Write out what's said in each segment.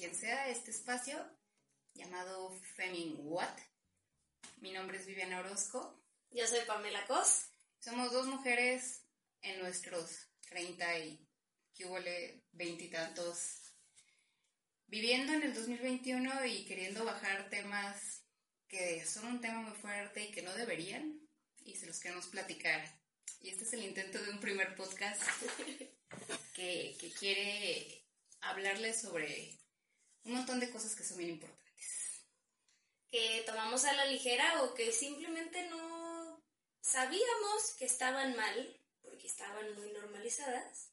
quien sea este espacio llamado Femin What. Mi nombre es Viviana Orozco. Yo soy Pamela Cos. Somos dos mujeres en nuestros 30 y que hubo veintitantos viviendo en el 2021 y queriendo bajar temas que son un tema muy fuerte y que no deberían y se los queremos platicar. Y este es el intento de un primer podcast que, que quiere hablarles sobre un montón de cosas que son bien importantes. Que tomamos a la ligera o que simplemente no sabíamos que estaban mal porque estaban muy normalizadas.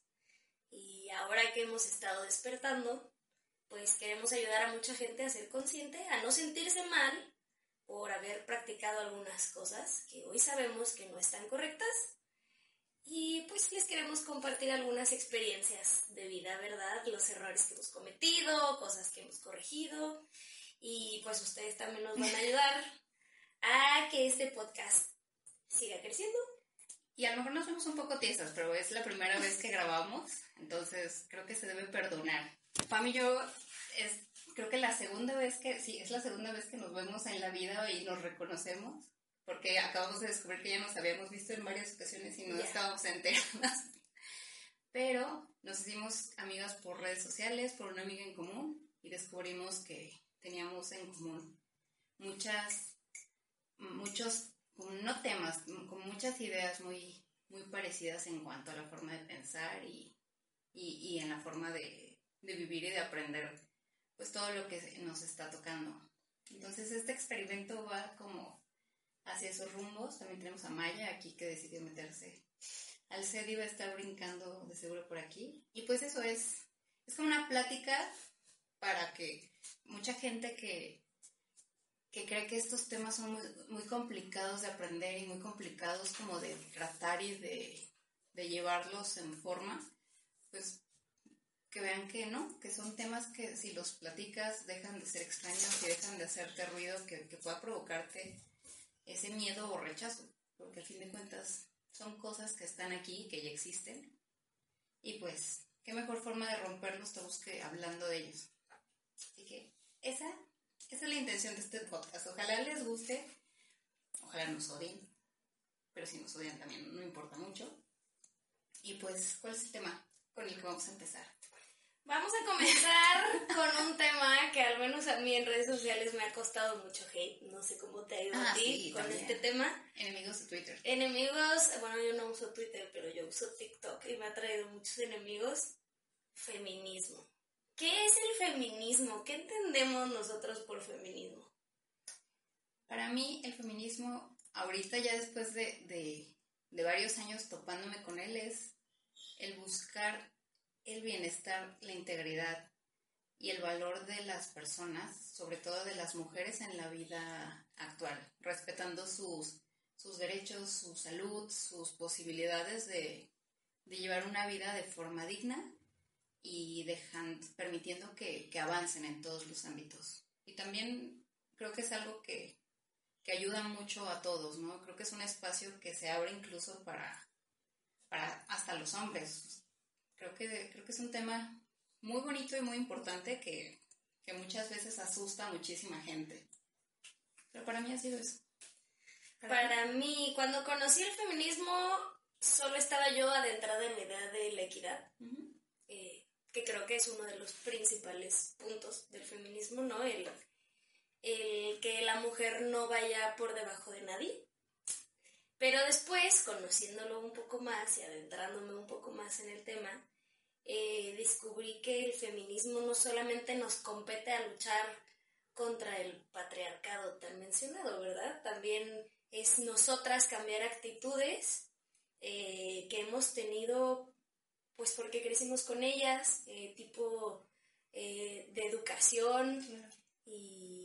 Y ahora que hemos estado despertando, pues queremos ayudar a mucha gente a ser consciente, a no sentirse mal por haber practicado algunas cosas que hoy sabemos que no están correctas. Y pues les queremos compartir algunas experiencias de vida, ¿verdad? Los errores que hemos cometido, cosas que hemos corregido. Y pues ustedes también nos van a ayudar a que este podcast siga creciendo. Y a lo mejor nos vemos un poco tiesas, pero es la primera vez que grabamos, entonces creo que se debe perdonar. Pam y yo es creo que la segunda vez que, sí, es la segunda vez que nos vemos en la vida y nos reconocemos, porque acabamos de descubrir que ya nos habíamos visto en varias ocasiones y no estábamos enteradas. Pero nos hicimos amigas por redes sociales, por una amiga en común, y descubrimos que teníamos en común muchas, muchos, no temas, con muchas ideas muy, muy parecidas en cuanto a la forma de pensar y, y, y en la forma de, de vivir y de aprender pues todo lo que nos está tocando. Entonces este experimento va como hacia esos rumbos. También tenemos a Maya aquí que decidió meterse al y va a estar brincando de seguro por aquí. Y pues eso es, es como una plática para que mucha gente que, que cree que estos temas son muy, muy complicados de aprender y muy complicados como de tratar y de, de llevarlos en forma, pues que vean que no, que son temas que si los platicas dejan de ser extraños y dejan de hacerte ruido que, pueda provocarte ese miedo o rechazo, porque al fin de cuentas son cosas que están aquí, que ya existen, y pues, qué mejor forma de romper los tabús que hablando de ellos. Así que esa es la intención de este podcast. Ojalá les guste, ojalá nos odien, pero si nos odian también no importa mucho. Y pues, ¿cuál es el tema con el que vamos a empezar? Vamos a comenzar con un tema que al menos a mí en redes sociales me ha costado mucho hate. No sé cómo te ha ido a ah, ti con este tema. Enemigos de Twitter. Enemigos, bueno, yo no uso Twitter, pero yo uso TikTok y me ha traído muchos enemigos. Feminismo. ¿Qué es el feminismo? ¿Qué entendemos nosotros por feminismo? Para mí, el feminismo, ahorita ya después de, de varios años topándome con él, es el buscar el bienestar, la integridad y el valor de las personas, sobre todo de las mujeres en la vida actual, respetando sus, sus derechos, su salud, sus posibilidades de, llevar una vida de forma digna y dejando, permitiendo que, avancen en todos los ámbitos. Y también creo que es algo que, que ayuda mucho a todos, ¿no? Creo que es un espacio que se abre incluso para, para hasta los hombres. Creo que, creo que es un tema muy bonito y muy importante que, que muchas veces asusta a muchísima gente. Pero para mí ha sido eso. Para, mí, cuando conocí el feminismo, solo estaba yo adentrada en la idea de la equidad, eh, que creo que es uno de los principales puntos del feminismo, ¿no? El, el que la mujer no vaya por debajo de nadie. Pero después, conociéndolo un poco más y adentrándome un poco más en el tema, eh, descubrí que el feminismo no solamente nos compete a luchar contra el patriarcado tan mencionado, ¿verdad? También es nosotras cambiar actitudes eh, que hemos tenido, pues porque crecimos con ellas, eh, tipo de educación y,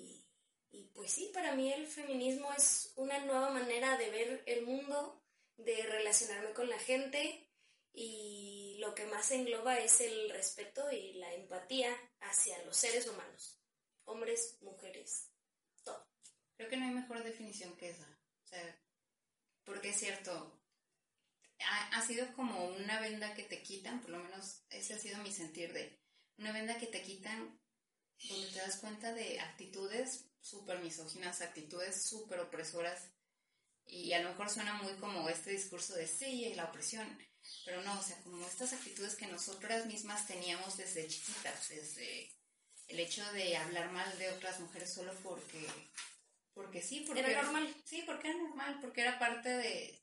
y pues sí, para mí el feminismo es una nueva manera de ver el mundo, de relacionarme con la gente y lo que más engloba es el respeto y la empatía hacia los seres humanos, hombres, mujeres, todo. Creo que no hay mejor definición que esa. O sea, porque es cierto, ha, sido como una venda que te quitan, por lo menos ese ha sido mi sentir de una venda que te quitan donde te das cuenta de actitudes súper misóginas, actitudes súper opresoras. Y a lo mejor suena muy como este discurso de sí, y la opresión, pero no, o sea, como estas actitudes que nosotras mismas teníamos desde chiquitas, desde el hecho de hablar mal de otras mujeres solo porque, porque sí, porque era normal. Sí, porque era normal, porque era parte de,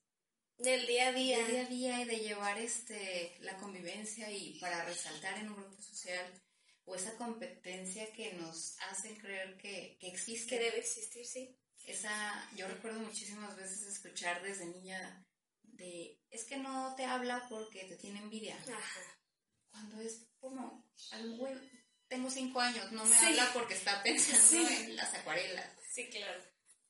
del día a día. Del día a día y de llevar este, la convivencia y para resaltar en un grupo social o esa competencia que nos hace creer que, que existe. Que debe existir, sí. Esa, yo recuerdo muchísimas veces escuchar desde niña de, es que no te habla porque te tiene envidia. Ajá. Cuando es como, al güey, tengo cinco años, no me habla porque está pensando en las acuarelas. Sí, claro.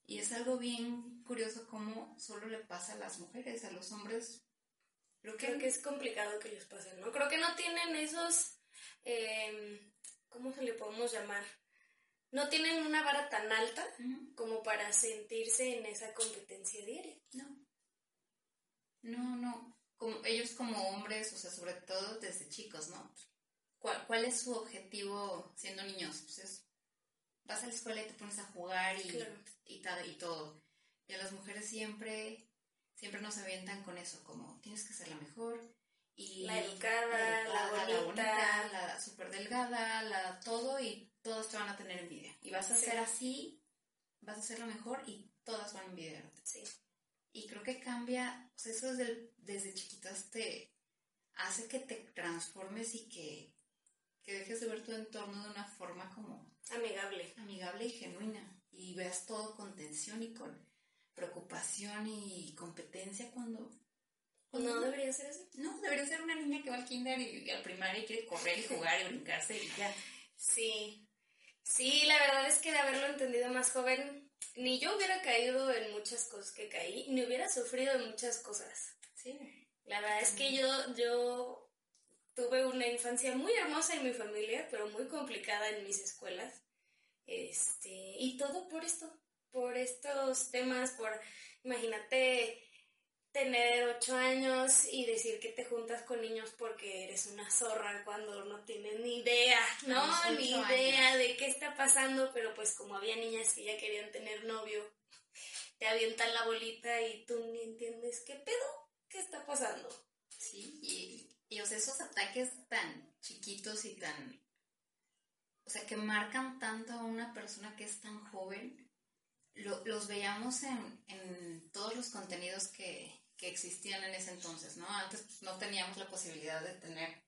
Y es algo bien curioso cómo solo le pasa a las mujeres, a los hombres. Creo que, Creo que es complicado que les pase, ¿no? Creo que no tienen esos, eh, ¿cómo se le podemos llamar? No tienen una vara tan alta como para sentirse en esa competencia diaria. No. No, no. Como, ellos como hombres, o sea, sobre todo desde chicos, ¿no? ¿Cuál, cuál es su objetivo siendo niños? Pues es, vas a la escuela y te pones a jugar y, y, y todo. Y a las mujeres siempre, siempre nos avientan con eso, como tienes que ser la mejor. Y la educada, la, bonita, la, la súper delgada, la todo y todos te van a tener envidia. Y vas a ser así, vas a ser lo mejor y todas van a envidiarte. Sí. Y creo que cambia, o sea, eso desde, desde chiquitas te hace que te transformes y que, que dejes de ver tu entorno de una forma como... Amigable. Amigable y genuina. Y veas todo con tensión y con preocupación y competencia cuando... no debería ser así. No, debería ser una niña que va al kinder y, al primario y quiere correr y jugar y brincarse y ya. Sí. Sí, la verdad es que de haberlo entendido más joven, ni yo hubiera caído en muchas cosas que caí, ni hubiera sufrido en muchas cosas. Sí. La verdad es que yo, yo tuve una infancia muy hermosa en mi familia, pero muy complicada en mis escuelas. Este, y todo por esto, por estos temas, por, imagínate, tener ocho años y decir que te juntas con niños porque eres una zorra cuando no tienes ni idea, ¿no? Ni idea de qué está pasando, pero pues como había niñas que ya querían tener novio, te avientan la bolita y tú ni entiendes qué pedo, qué está pasando. Sí, y, y o sea, esos ataques tan chiquitos y tan, o sea, que marcan tanto a una persona que es tan joven, los veíamos en, en todos los contenidos que, que existían en ese entonces, ¿no? Antes pues, no teníamos la posibilidad de tener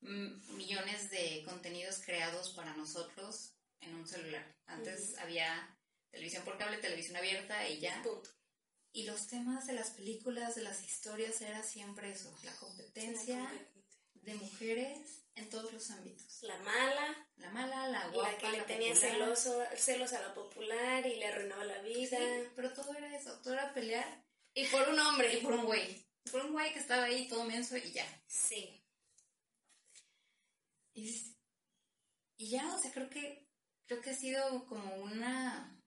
millones de contenidos creados para nosotros en un celular. Antes había televisión por cable, televisión abierta y ya. Y los temas de las películas, de las historias, era siempre eso, la competencia de mujeres en todos los ámbitos. La mala. La mala, la guapa. La que le tenía celoso, celos a la popular y le arruinaba la vida. pero todo era eso, todo era pelear y por un hombre. Y por un güey. Por un güey que estaba ahí todo menso y ya. Sí. Y, ya, o sea, creo que, creo que ha sido como una,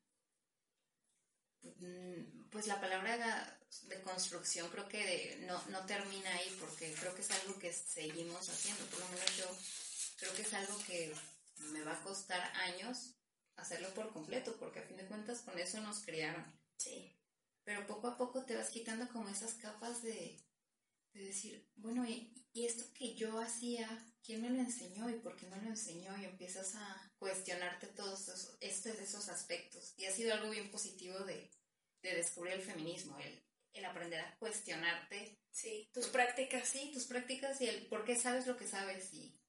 mm, pues la palabra de construcción creo que no, no termina ahí porque creo que es algo que seguimos haciendo. Por lo menos yo creo que es algo que me va a costar años hacerlo por completo porque a fin de cuentas con eso nos criaron. Sí pero poco a poco te vas quitando como esas capas de, decir, bueno, ¿y, esto que yo hacía, quién me lo enseñó y por qué me lo enseñó? Y empiezas a cuestionarte todos esos, estos, esos aspectos. Y ha sido algo bien positivo de, descubrir el feminismo, el, el aprender a cuestionarte. Sí, tus prácticas. Sí, tus prácticas y el por qué sabes lo que sabes y,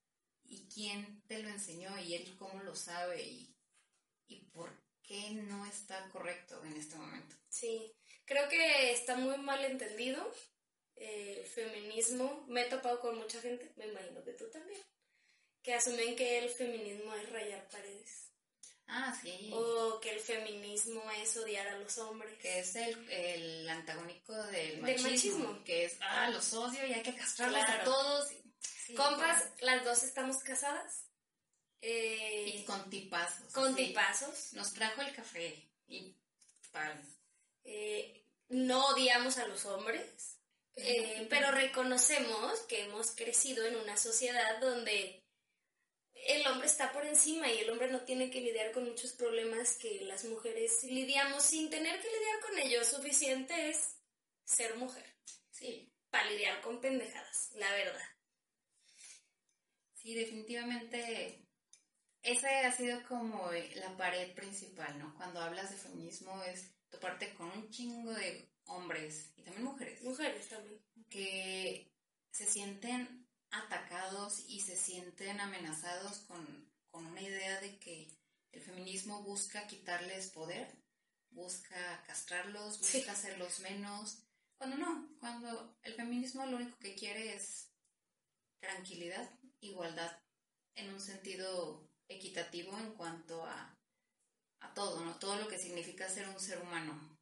y quién te lo enseñó y él cómo lo sabe y, y por qué no está correcto en este momento. Sí, Creo que está muy mal entendido eh, el feminismo. Me he topado con mucha gente, me imagino que tú también, que asumen que el feminismo es rayar paredes. Ah, sí. O que el feminismo es odiar a los hombres. Que es el, el antagónico del machismo, Que es, ah, los odio y hay que castrarlos a todos. Compas, las dos estamos casadas. Eh, y con tipazos. Con tipazos. Nos trajo el café y para eh, no odiamos a los hombres, eh, pero reconocemos que hemos crecido en una sociedad donde el hombre está por encima y el hombre no tiene que lidiar con muchos problemas que las mujeres lidiamos sin tener que lidiar con ellos. Suficiente es ser mujer. Sí. Para lidiar con pendejadas, la verdad. Sí, definitivamente esa ha sido como la pared principal, ¿no? Cuando hablas de feminismo es toparte con un chingo de hombres y también mujeres. Mujeres también. Que se sienten atacados y se sienten amenazados con, una idea de que el feminismo busca quitarles poder, busca castrarlos, busca hacerlos menos. Cuando no, cuando el feminismo lo único que quiere es tranquilidad, igualdad en un sentido equitativo en cuanto a, a todo, ¿no? Todo lo que significa ser un ser humano.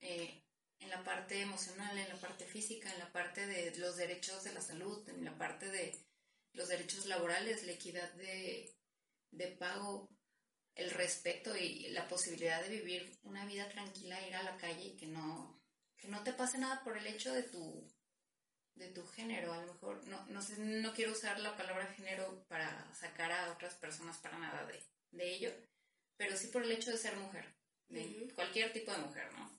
Eh, en la parte emocional, en la parte física, en la parte de los derechos de la salud, en la parte de los derechos laborales, la equidad de, de pago, el respeto y la posibilidad de vivir una vida tranquila, ir a la calle y que no, que no te pase nada por el hecho de tu, de tu género. A lo mejor, no, no, sé, no quiero usar la palabra género para sacar a otras personas para nada de, de ello, pero sí por el hecho de ser mujer, de cualquier tipo de mujer, ¿no?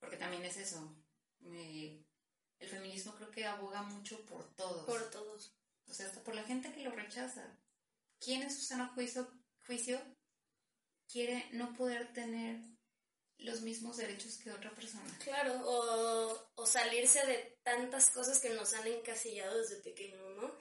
porque también es eso. el feminismo creo que aboga mucho por todos. Por todos. O sea, hasta por la gente que lo rechaza. ¿Quién en su sano juicio, juicio quiere no poder tener los mismos derechos que otra persona? Claro, o, o salirse de tantas cosas que nos han encasillado desde pequeño, ¿no?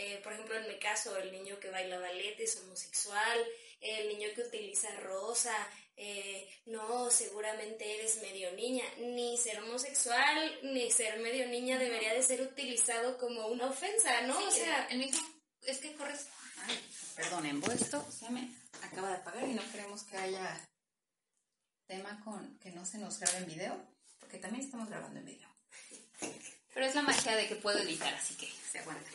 Eh, por ejemplo, en mi caso, el niño que baila ballet es homosexual, el niño que utiliza rosa, eh, no, seguramente eres medio niña. Ni ser homosexual, ni ser medio niña debería de ser utilizado como una ofensa, ¿no? o sea, el mismo, es que corres... Ay, perdón, esto se me acaba de apagar y no queremos que haya tema con que no se nos grabe en video, porque también estamos grabando en video. Pero es la magia de que puedo editar, así que se aguanta.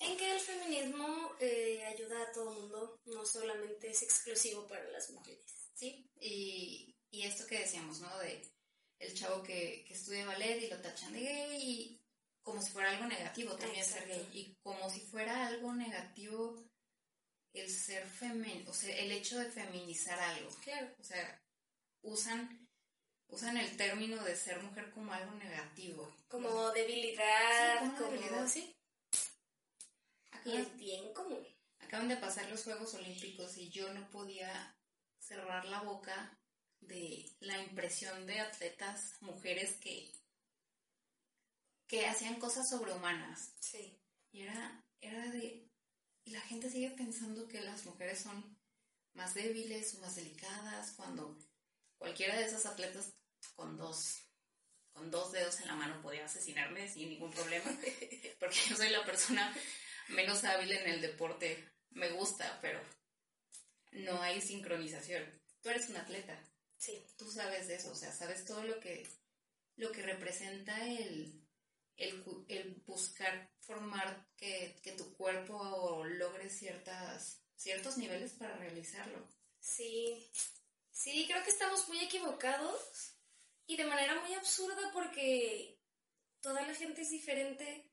¿En que el feminismo eh, ayuda a todo el mundo, no solamente es exclusivo para las mujeres. Sí, y, y esto que decíamos, ¿no? De el chavo que, que, estudia ballet y lo tachan de gay y como si fuera algo negativo también ser gay. Y como si fuera algo negativo el ser femenino, o sea, el hecho de feminizar algo. Claro. O sea, usan, usan el término de ser mujer como algo negativo. Como debilidad. Sí, como, debilidad, sí es bien común. Acaban de pasar los Juegos Olímpicos y yo no podía cerrar la boca de la impresión de atletas, mujeres que, que hacían cosas sobrehumanas. Sí. Y era, era de... Y la gente sigue pensando que las mujeres son más débiles o más delicadas cuando cualquiera de esas atletas con dos con dos dedos en la mano podía asesinarme sin ningún problema porque yo soy la persona menos hábil en el deporte. Me gusta, pero no hay sincronización. Tú eres un atleta. Sí. Tú sabes de eso, o sea, sabes todo lo que, lo que representa el, el, buscar formar que, que, tu cuerpo logre ciertas, ciertos niveles para realizarlo. Sí, sí, creo que estamos muy equivocados y de manera muy absurda porque toda la gente es diferente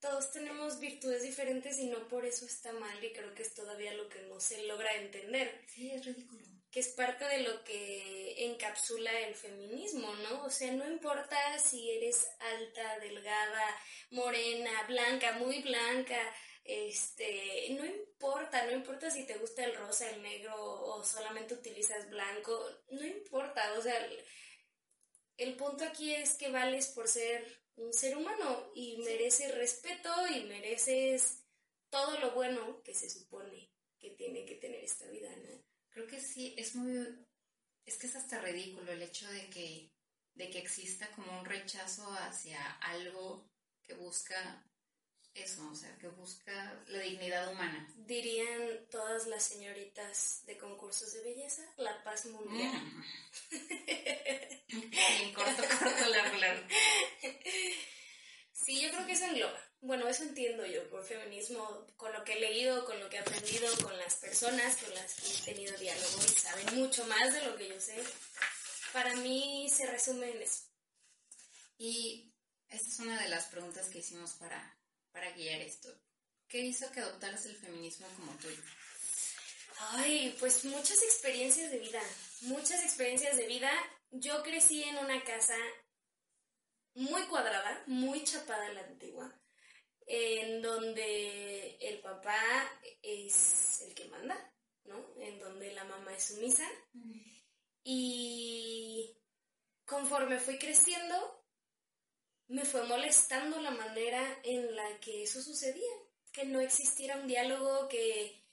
todos tenemos virtudes diferentes y no por eso está mal y creo que es todavía lo que no se logra entender. Sí, es ridículo. Que es parte de lo que encapsula el feminismo, ¿no? O sea, no importa si eres alta, delgada, morena, blanca, muy blanca, este, no importa, no importa si te gusta el rosa, el negro o solamente utilizas blanco, no importa, o sea, el punto aquí es que vales por ser un ser humano y mereces respeto y mereces todo lo bueno que se supone que tiene que tener esta vida, ¿no? Creo que sí, es muy, es que es hasta ridículo el hecho de que, de que exista como un rechazo hacia algo que busca eso, o sea, que busca la dignidad humana. Dirían todas las señoritas de concursos de belleza, la paz mundial. Mm. sí, corto, corto, largo, largo. Sí, yo creo que eso engloba. Bueno, eso entiendo yo por feminismo, con lo que he leído, con lo que he aprendido, con las personas con las que he tenido diálogo y saben mucho más de lo que yo sé. Para mí se resume en eso. Y esta es una de las preguntas que hicimos para, para guiar esto. ¿Qué hizo que adoptaras el feminismo como tuyo? Ay, pues muchas experiencias de vida, muchas experiencias de vida. Yo crecí en una casa muy cuadrada, muy chapada la antigua, en donde el papá es el que manda, ¿no? En donde la mamá es sumisa. Y conforme fui creciendo, me fue molestando la manera en la que eso sucedía, que no existiera un diálogo, que,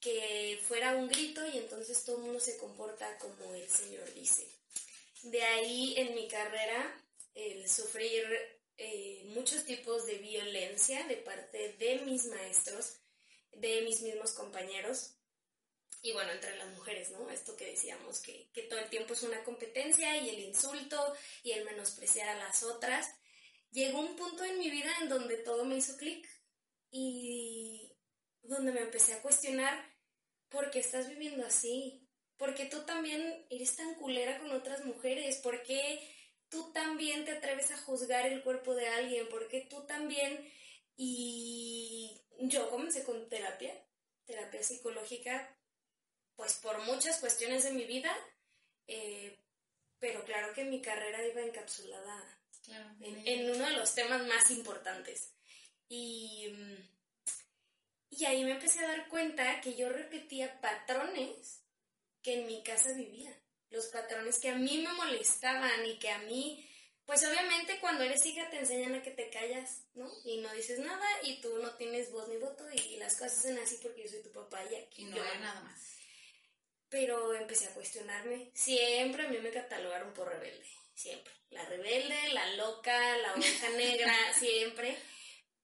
que fuera un grito y entonces todo el mundo se comporta como el Señor dice. De ahí en mi carrera el sufrir eh, muchos tipos de violencia de parte de mis maestros, de mis mismos compañeros, y bueno, entre las mujeres, ¿no? Esto que decíamos, que, que, todo el tiempo es una competencia y el insulto y el menospreciar a las otras. Llegó un punto en mi vida en donde todo me hizo clic y donde me empecé a cuestionar por qué estás viviendo así, por qué tú también eres tan culera con otras mujeres, por qué tú también te atreves a juzgar el cuerpo de alguien, por qué tú también... Y yo comencé con terapia, terapia psicológica, pues por muchas cuestiones de mi vida, eh, pero claro que mi carrera iba encapsulada en, uno de los temas más importantes. Y, y ahí me empecé a dar cuenta que yo repetía patrones que en mi casa vivía, los patrones que a mí me molestaban y que a mí pues obviamente cuando eres hija te enseñan a que te callas, ¿no? Y no dices nada y tú no tienes voz ni voto y las cosas hacen así porque yo soy tu papá y aquí y no hay nada más pero empecé a cuestionarme. Siempre a mí me catalogaron por rebelde, siempre. La rebelde, la loca, la oveja negra, siempre.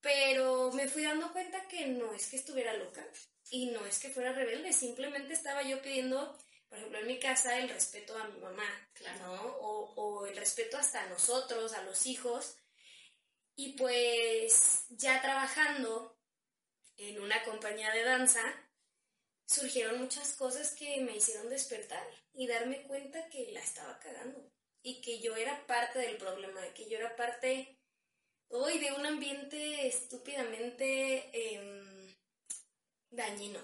Pero me fui dando cuenta que no es que estuviera loca y no es que fuera rebelde, simplemente estaba yo pidiendo, por ejemplo, en mi casa, el respeto a mi mamá, ¿no? O, o el respeto hasta a nosotros, a los hijos. Y pues ya trabajando en una compañía de danza, surgieron muchas cosas que me hicieron despertar y darme cuenta que la estaba cagando y que yo era parte del problema, que yo era parte hoy de un ambiente estúpidamente em, dañino,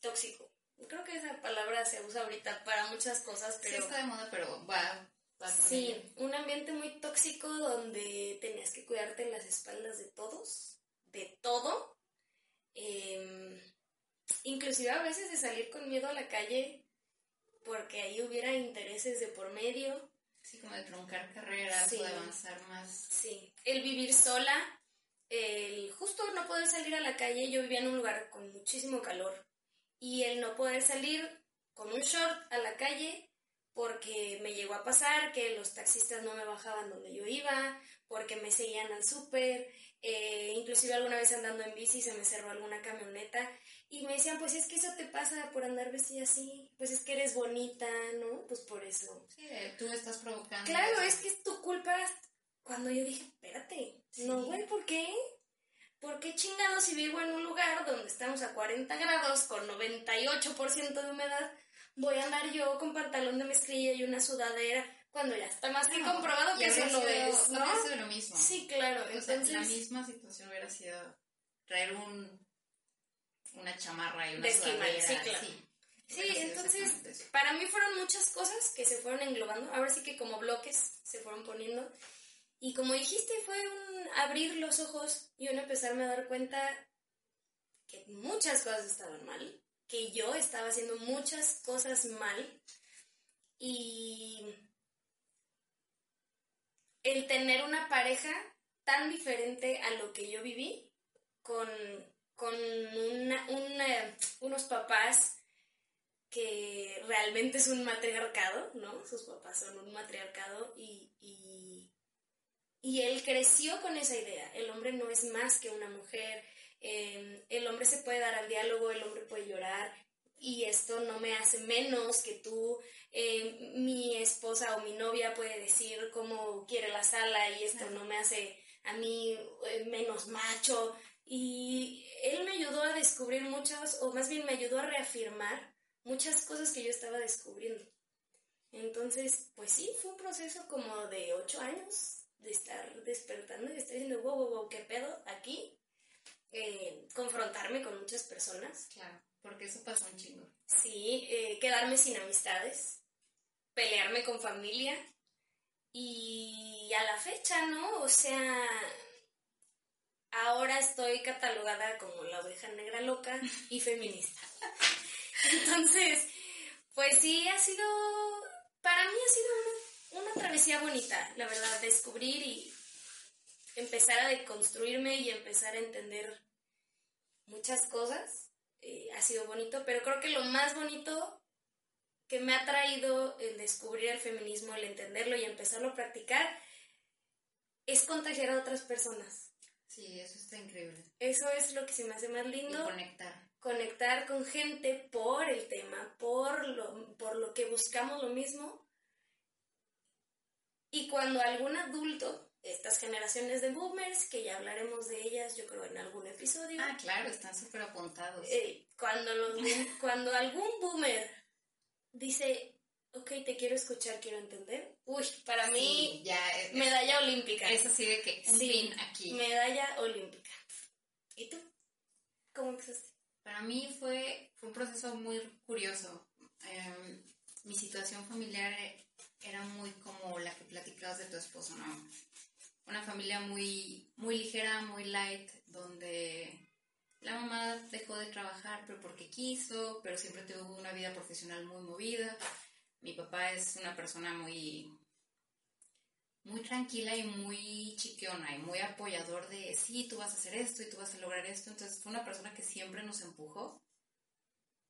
tóxico. Creo que esa palabra se usa ahorita para muchas cosas, pero... Sí, está de moda, pero va... sí, un ambiente muy tóxico donde tenías que cuidarte las espaldas de todos, de todo. Eh, inclusive a veces de salir con miedo a la calle porque ahí hubiera intereses de por medio. Sí, como de truncar carreras o de avanzar más. Sí, el vivir sola, el justo no poder salir a la calle, yo vivía en un lugar con muchísimo calor y el no poder salir con un short a la calle porque me llegó a pasar que los taxistas no me bajaban donde yo iba, porque me seguían al súper, eh, inclusive alguna vez andando en bici se me cerró alguna camioneta y me decían, pues es que eso te pasa por andar vestida así, pues es que eres bonita, ¿no? Pues por eso. Sí, tú estás provocando. Claro, es que es tu culpa. Cuando yo dije, espérate, no, güey, ¿por qué? ¿Por qué chingados si vivo en un lugar donde estamos a 40 grados con 98% de humedad, voy a andar yo con pantalón de mezclilla y una sudadera cuando ya está más que comprobado que eso no es, ¿no? Sido lo mismo. Sí, claro. Entonces, la misma situación hubiera sido traer un una chamarra y una sudadera. Sí, claro. Sí, entonces para mí fueron muchas cosas que se fueron englobando, ahora sí que como bloques se fueron poniendo. Y como dijiste, fue un abrir los ojos y un empezarme a dar cuenta que muchas cosas estaban mal, que yo estaba haciendo muchas cosas mal y el tener una pareja tan diferente a lo que yo viví con con unos papás que realmente es un matriarcado, ¿no? Sus papás son un matriarcado y, y él creció con esa idea. El hombre no es más que una mujer, em, el hombre se puede dar al diálogo, el hombre puede llorar y esto no me hace menos que tú. Em, mi esposa o mi novia puede decir cómo quiere la sala y esto no me hace a mí eh, menos macho. Y él me ayudó a descubrir muchas, o más bien me ayudó a reafirmar muchas cosas que yo estaba descubriendo. Entonces, pues sí, fue un proceso como de ocho años de estar despertando y estar diciendo, wow, wow, wow, qué pedo aquí. eh, confrontarme con muchas personas. Claro, porque eso pasa un chingo. Sí, eh, quedarme sin amistades, pelearme con familia y a la fecha, ¿no? O sea, ahora estoy catalogada como la oveja negra loca y feminista. Entonces, pues sí, ha sido, para mí ha sido una, travesía bonita, la verdad, descubrir y empezar a deconstruirme y empezar a entender muchas cosas. Eh, ha sido bonito, pero creo que lo más bonito que me ha traído el descubrir el feminismo, el entenderlo y empezarlo a practicar, es contagiar a otras personas. Sí, eso está increíble. Eso es lo que se me hace más lindo. conectar. Conectar con gente por el tema, por lo, por lo que buscamos lo mismo. Y cuando algún adulto, estas generaciones de boomers, que ya hablaremos de ellas, yo creo, en algún episodio. Ah, claro, están súper apuntados. Eh, cuando, los, cuando algún boomer dice, ok, te quiero escuchar, quiero entender. Uy, para mí, ya medalla olímpica. Es así de que, un fin aquí. Medalla olímpica. ¿Y tú? ¿Cómo empezaste? Para mí fue, fue un proceso muy curioso. Em, mi situación familiar era muy como la que platicabas de tu esposo, ¿no? Una familia muy, muy ligera, muy light, donde la mamá dejó de trabajar, pero porque quiso, pero siempre tuvo una vida profesional muy movida. Mi papá es una persona muy, muy tranquila y muy chiqueona y muy apoyador de, sí, tú vas a hacer esto y tú vas a lograr esto. Entonces fue una persona que siempre nos empujó,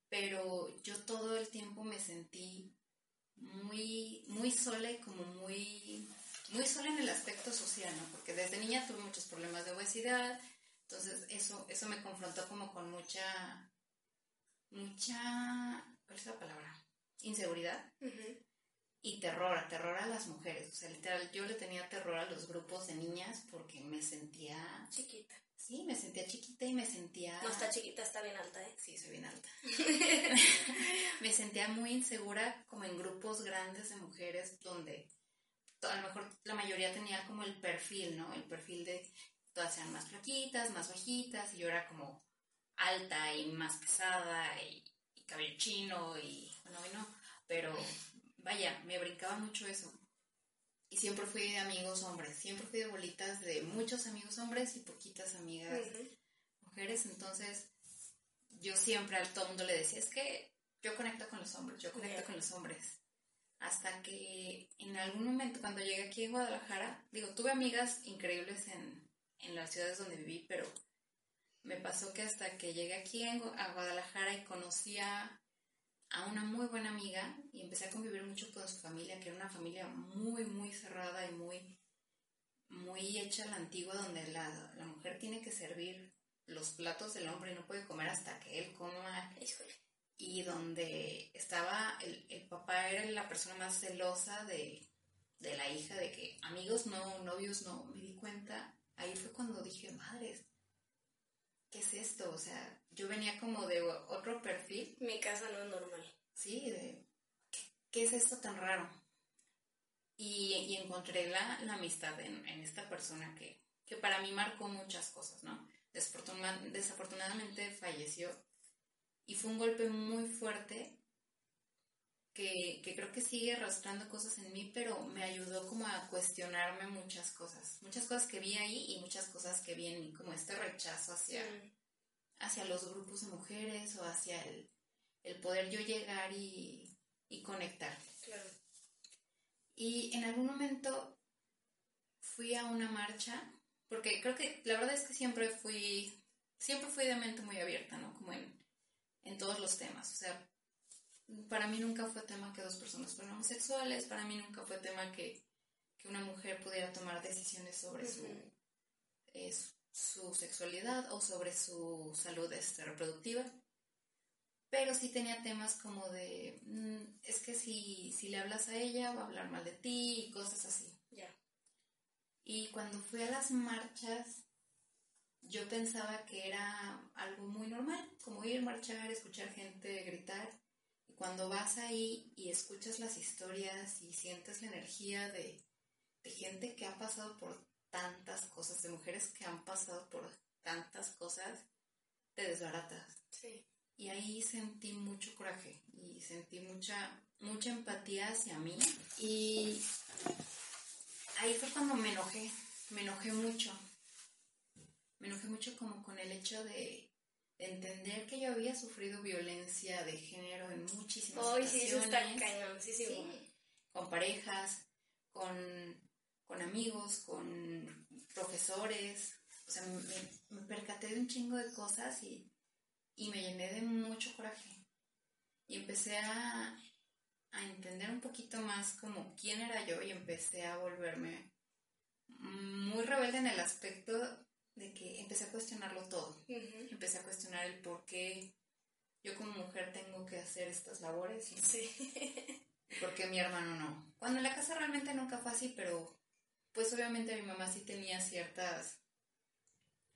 pero yo todo el tiempo me sentí muy, muy sola y como muy, muy sola en el aspecto social, ¿no? Porque desde niña tuve muchos problemas de obesidad, entonces eso, eso me confrontó como con mucha, mucha, ¿cuál es la palabra? Inseguridad. Y terror, terror a las mujeres. O sea, literal, yo le tenía terror a los grupos de niñas porque me sentía... Chiquita. Sí, me sentía chiquita y me sentía... No está chiquita, está bien alta, ¿eh? Sí, soy bien alta. me sentía muy insegura como en grupos grandes de mujeres donde a lo mejor la mayoría tenía como el perfil, ¿no? El perfil de todas eran más flaquitas, más bajitas, y yo era como alta y más pesada y, cabello chino y bueno, y no, pero vaya, me brincaba mucho eso. Y siempre fui de amigos hombres, siempre fui de bolitas de muchos amigos hombres y poquitas amigas mujeres, entonces yo siempre a todo mundo le decía, es que yo conecto con los hombres, yo conecto con los hombres. Hasta que en algún momento cuando llegué aquí a Guadalajara, digo, tuve amigas increíbles en, en las ciudades donde viví, pero me pasó que hasta que llegué aquí a Guadalajara y conocí a, una muy buena amiga y empecé a convivir mucho con su familia, que era una familia muy, muy cerrada y muy, muy hecha a la antigua, donde la, mujer tiene que servir los platos del hombre y no puede comer hasta que él coma. Y donde estaba, el, el papá era la persona más celosa de, de la hija, de que amigos no, novios no, me di cuenta ahí fue cuando dije, madres, ¿qué es esto? O sea, yo venía como de otro perfil. Mi casa no es normal. Sí, de, ¿qué, es esto tan raro? Y, encontré la, amistad en, esta persona que, que para mí marcó muchas cosas, ¿no? desafortunadamente falleció y fue un golpe muy fuerte que, creo que sigue arrastrando cosas en mí, pero me ayudó como a cuestionarme muchas cosas, muchas cosas que vi ahí y muchas cosas que vi en mí, como este rechazo hacia, hacia los grupos de mujeres o hacia el, poder yo llegar y, conectar. Claro. Y en algún momento fui a una marcha, porque creo que la verdad es que siempre fui, siempre fui de mente muy abierta, ¿no? Como en, en todos los temas, o sea, para mí nunca fue tema que dos personas fueran homosexuales, para mí nunca fue tema que, una mujer pudiera tomar decisiones sobre su, eh, su, sexualidad o sobre su salud este, reproductiva. Pero sí tenía temas como de, mm, es que si, si le hablas a ella va a hablar mal de ti y cosas así. Ya. Y cuando fui a las marchas, yo pensaba que era algo muy normal, como ir, marchar, escuchar gente gritar cuando vas ahí y escuchas las historias y sientes la energía de, gente que ha pasado por tantas cosas, de mujeres que han pasado por tantas cosas, te desbaratas. Sí. Y ahí sentí mucho coraje y sentí mucha, mucha empatía hacia mí. Y ahí fue cuando me enojé, me enojé mucho. Me enojé mucho como con el hecho de, entender que yo había sufrido violencia de género en muchísimas Hoy sí, eso está cañoncísimo. Sí, con parejas, con, con amigos, con profesores. O sea, me, me percaté de un chingo de cosas y y me llené de mucho coraje. Y empecé a, entender un poquito más como quién era yo y empecé a volverme muy rebelde en el aspecto de que empecé a cuestionarlo todo. Empecé a cuestionar el por qué yo como mujer tengo que hacer estas labores y sí. por qué mi hermano no. Cuando en la casa realmente nunca fue así, pero pues obviamente mi mamá sí tenía ciertas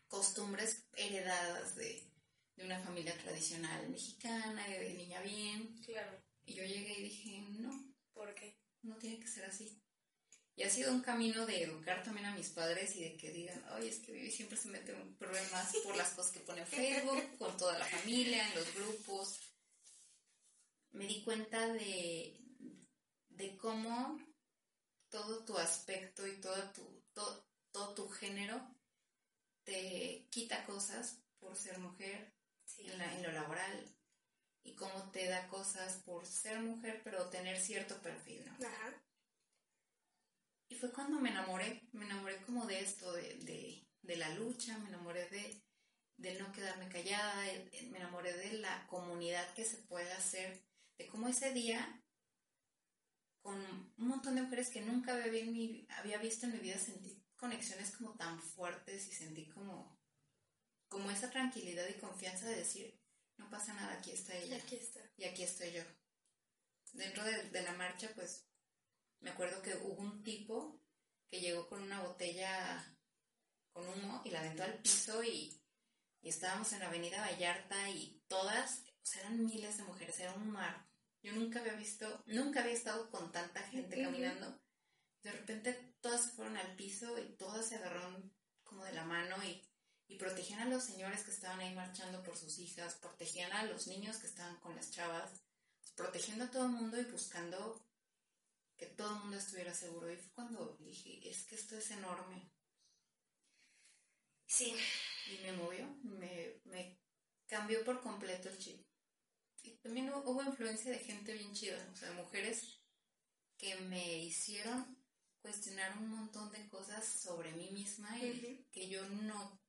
costumbres heredadas de, de una familia tradicional mexicana, de niña bien. Claro. Y yo llegué y dije, no. ¿Por qué? No tiene que ser así. Y ha sido un camino de educar también a mis padres y de que digan, oye, es que Vivi siempre se mete en problemas por las cosas que pone en Facebook, con toda la familia, en los grupos. Me di cuenta de, de cómo todo tu aspecto y todo tu, todo, todo tu género te quita cosas por ser mujer, en, lo laboral y cómo te da cosas por ser mujer, pero tener cierto perfil, ¿no? Ajá. Y fue cuando me enamoré, me enamoré como de esto, de, de, la lucha, me enamoré de, de no quedarme callada, me enamoré de la comunidad que se puede hacer, de cómo ese día, con un montón de mujeres que nunca había, había visto en mi vida, sentí conexiones como tan fuertes y sentí como como esa tranquilidad y confianza de decir, no pasa nada, aquí está ella. Y aquí está. Y aquí estoy yo. Dentro de, la marcha, pues, me acuerdo que hubo un tipo que llegó con una botella con humo y la aventó al piso y, estábamos en la avenida Vallarta y todas, o sea, eran miles de mujeres, era un mar. Yo nunca había visto, nunca había estado con tanta gente caminando. De repente todas se fueron al piso y todas se agarraron como de la mano y y protegían a los señores que estaban ahí marchando por sus hijas, protegían a los niños que estaban con las chavas, protegiendo a todo el mundo y buscando que todo el mundo estuviera seguro. Y fue cuando dije, es que esto es enorme. Sí. Y me movió, me, me cambió por completo el chip. Y también hubo influencia de gente bien chida, o sea, mujeres que me hicieron cuestionar un montón de cosas sobre mí misma y que yo no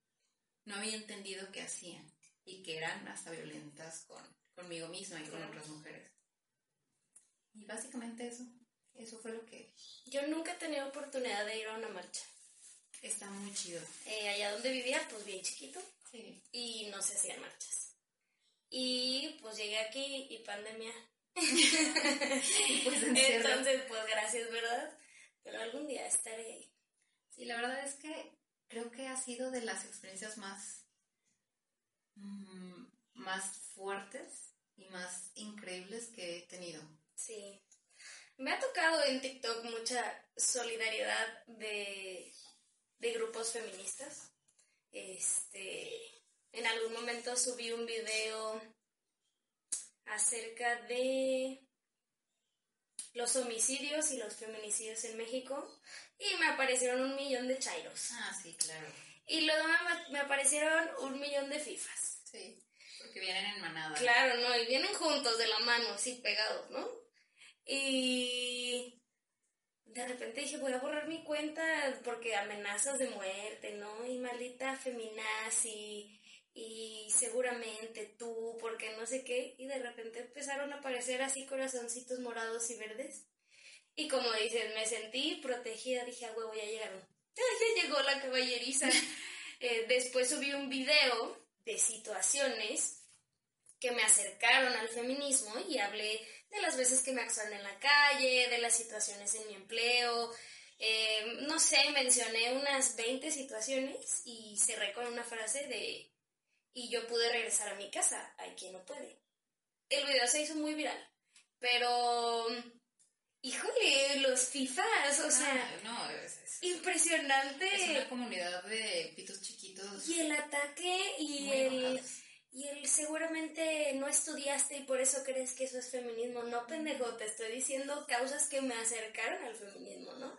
no había entendido que hacían y que eran hasta violentas con, conmigo misma y con otras mujeres. Y básicamente eso, eso fue lo que... Yo nunca he tenido oportunidad de ir a una marcha. Está muy chido. Eh, allá donde vivía, pues bien chiquito. Sí. Y no se hacían marchas. Y pues llegué aquí y pandemia. pues Entonces, pues gracias, ¿verdad? Pero algún día estaré ahí. Sí, la verdad es que creo que ha sido de las experiencias más, mm, más fuertes y más increíbles que he tenido. Sí. Me ha tocado en TikTok mucha solidaridad de, de grupos feministas. Este, en algún momento subí un video acerca de los homicidios y los feminicidios en México y me aparecieron un millón de chairos. Ah, sí, claro. Y luego me, aparecieron un millón de fifas. Sí, porque vienen en manada. Claro, no, y vienen juntos de la mano, así pegados, ¿no? Y de repente dije, voy a borrar mi cuenta porque amenazas de muerte, ¿no? Y maldita feminazi y seguramente tú, porque no sé qué, y de repente empezaron a aparecer así corazoncitos morados y verdes. Y como dices, me sentí protegida, dije, a huevo, ya llegaron. Ya llegó la caballeriza. Eh, después subí un video de situaciones que me acercaron al feminismo y hablé de las veces que me acosaron en la calle, de las situaciones en mi empleo. Eh, no sé, mencioné unas 20 situaciones y cerré con una frase de y yo pude regresar a mi casa. Hay quien no puede. El video se hizo muy viral, pero híjole, los FIFAs, o sea, no, es, impresionante. Es una comunidad de pitos chiquitos. Y el ataque y el... Y el seguramente no estudiaste y por eso crees que eso es feminismo. No, pendejo, te estoy diciendo causas que me acercaron al feminismo, ¿no?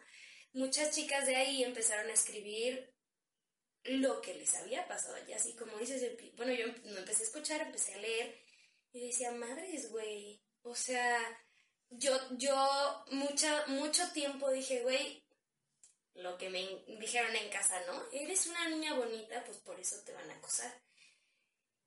Muchas chicas de ahí empezaron a escribir lo que les había pasado y así como dices, bueno, yo no empecé a escuchar, empecé a leer y decía, madres, güey, o sea, yo, yo mucha, mucho tiempo dije, güey, lo que me dijeron en casa, ¿no? Eres una niña bonita, pues por eso te van a acosar.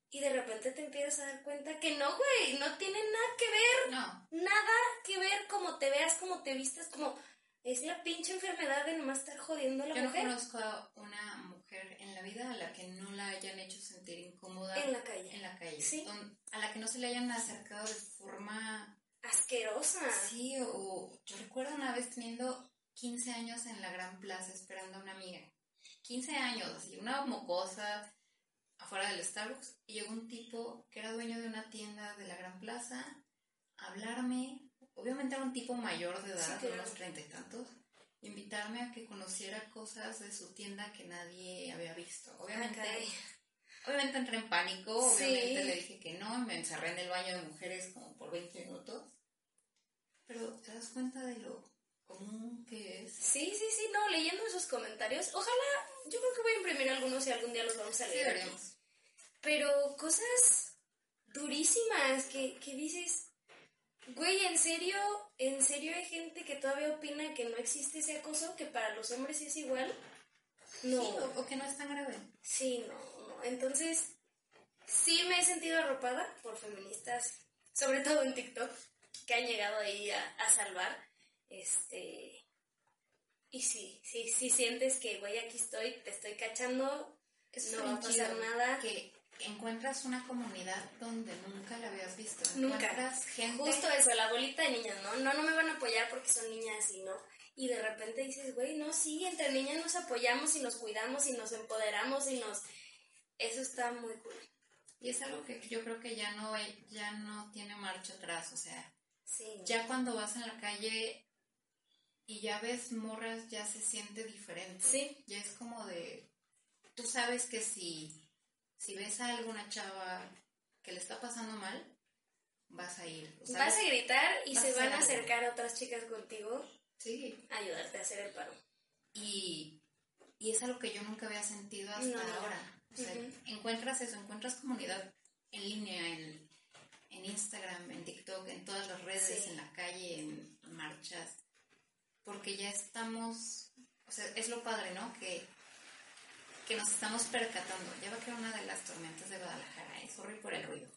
Y de repente te empiezas a dar cuenta que no, güey, no tiene nada que ver. No. Nada que ver como te veas, como te vistas, como es la pinche enfermedad de nomás estar jodiendo a la Yo mujer. Yo no conozco una mujer en la vida a la que no la hayan hecho sentir incómoda. En la calle. En la calle. Sí. A la que no se le hayan acercado de forma... Asquerosa. Sí, o yo recuerdo una vez teniendo 15 años en la Gran Plaza esperando a una amiga. 15 años, así, una mocosa afuera del Starbucks. Y llegó un tipo que era dueño de una tienda de la Gran Plaza a hablarme obviamente era un tipo mayor de edad, de unos treinta y tantos, invitarme a que conociera cosas de su tienda que nadie había visto. Obviamente, obviamente entré en pánico, obviamente le dije que no, me encerré en el baño de mujeres como por 20 minutos. Pero te das cuenta de lo común que es. Sí, sí, sí, no, leyendo esos comentarios, ojalá, yo creo que voy a imprimir algunos y algún día los vamos a leer. Pero cosas durísimas que, que dices, Güey, ¿en serio? ¿En serio hay gente que todavía opina que no existe ese acoso, que para los hombres es igual? No. o, que no es tan grave. Sí, no, no. Entonces, sí me he sentido arropada por feministas, sobre todo en TikTok, que han llegado ahí a, salvar. Este. Y sí, sí, sí sientes que, güey, aquí estoy, te estoy cachando, no va a pasar nada. Que encuentras una comunidad donde nunca la habías visto. Nunca. Gente... Justo eso, la bolita de niñas, ¿no? No, no me van a apoyar porque son niñas y no. Y de repente dices, güey, no, sí, entre niñas nos apoyamos y nos cuidamos y nos empoderamos y nos... Eso está muy cool. Y es algo que yo creo que ya no, ya no tiene marcha atrás, o sea, ya cuando vas en la calle y ya ves morras, ya se siente diferente. Sí. Ya es como de, tú sabes que si si ves a alguna chava que le está pasando mal, vas a ir. Vas a gritar y se van a acercar a otras chicas contigo. Sí. A ayudarte a hacer el paro. Y, y es algo que yo nunca había sentido hasta ahora. O sea, encuentras eso, encuentras comunidad en línea, en, en, Instagram, en TikTok, en todas las redes, en la calle, en marchas. Porque ya estamos, o sea, es lo padre, ¿no? Que que nos estamos percatando. Ya va a quedar una de las tormentas de Guadalajara, es horrible por el ruido.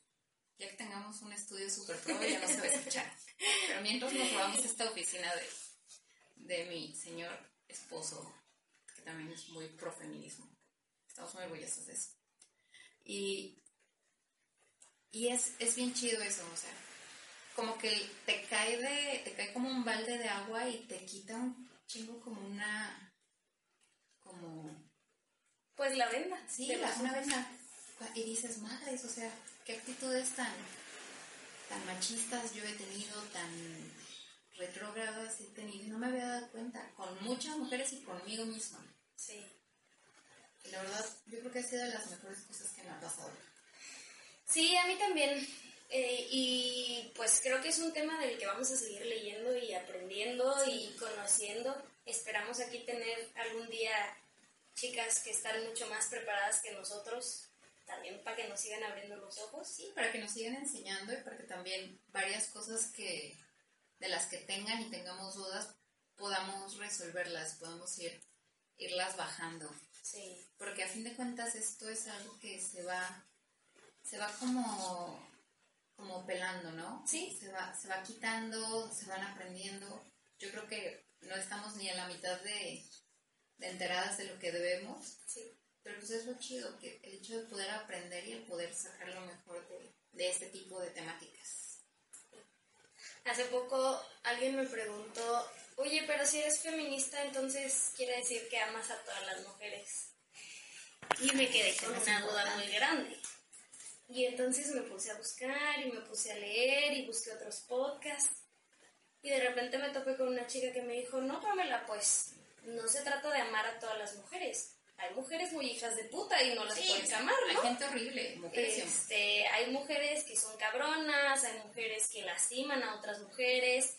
Ya que tengamos un estudio súper pro, ya no se va a escuchar. Pero mientras nos robamos esta oficina de, de mi señor esposo, que también es muy pro feminismo. Estamos muy orgullosos de eso. Y, y es, es bien chido eso, o sea, como que te cae de, te cae como un balde de agua y te quita un chingo como una, como pues la venda. Sí, la, una venda. Y dices, madres, o sea, qué actitudes tan, tan machistas yo he tenido, tan retrógradas he tenido. No me había dado cuenta. Con muchas mujeres y conmigo misma. Sí. Y la verdad, yo creo que ha sido de las mejores cosas que me ha pasado. Sí, a mí también. Eh, y pues creo que es un tema del que vamos a seguir leyendo y aprendiendo y conociendo. Esperamos aquí tener algún día chicas que están mucho más preparadas que nosotros, también para que nos sigan abriendo los ojos. Sí, para que nos sigan enseñando y para que también varias cosas que de las que tengan y tengamos dudas podamos resolverlas, podamos ir irlas bajando. Sí. Porque a fin de cuentas esto es algo que se va se va como como pelando, ¿no? Sí. Se va se va quitando, se van aprendiendo. Yo creo que no estamos ni a la mitad de de enteradas de lo que debemos. Sí. Pero pues es lo chido, que el hecho de poder aprender y el poder sacar lo mejor de, de este tipo de temáticas. Hace poco alguien me preguntó, oye, pero si eres feminista, entonces quiere decir que amas a todas las mujeres. Y me quedé con una duda muy grande. Y entonces me puse a buscar y me puse a leer y busqué otros podcasts. Y de repente me topé con una chica que me dijo, no, Pamela, pues no se trata de amar a todas las mujeres. Hay mujeres muy hijas de puta y no las puedes amar, ¿no? Hay gente horrible, mujeres este, Hay mujeres que son cabronas, hay mujeres que lastiman a otras mujeres.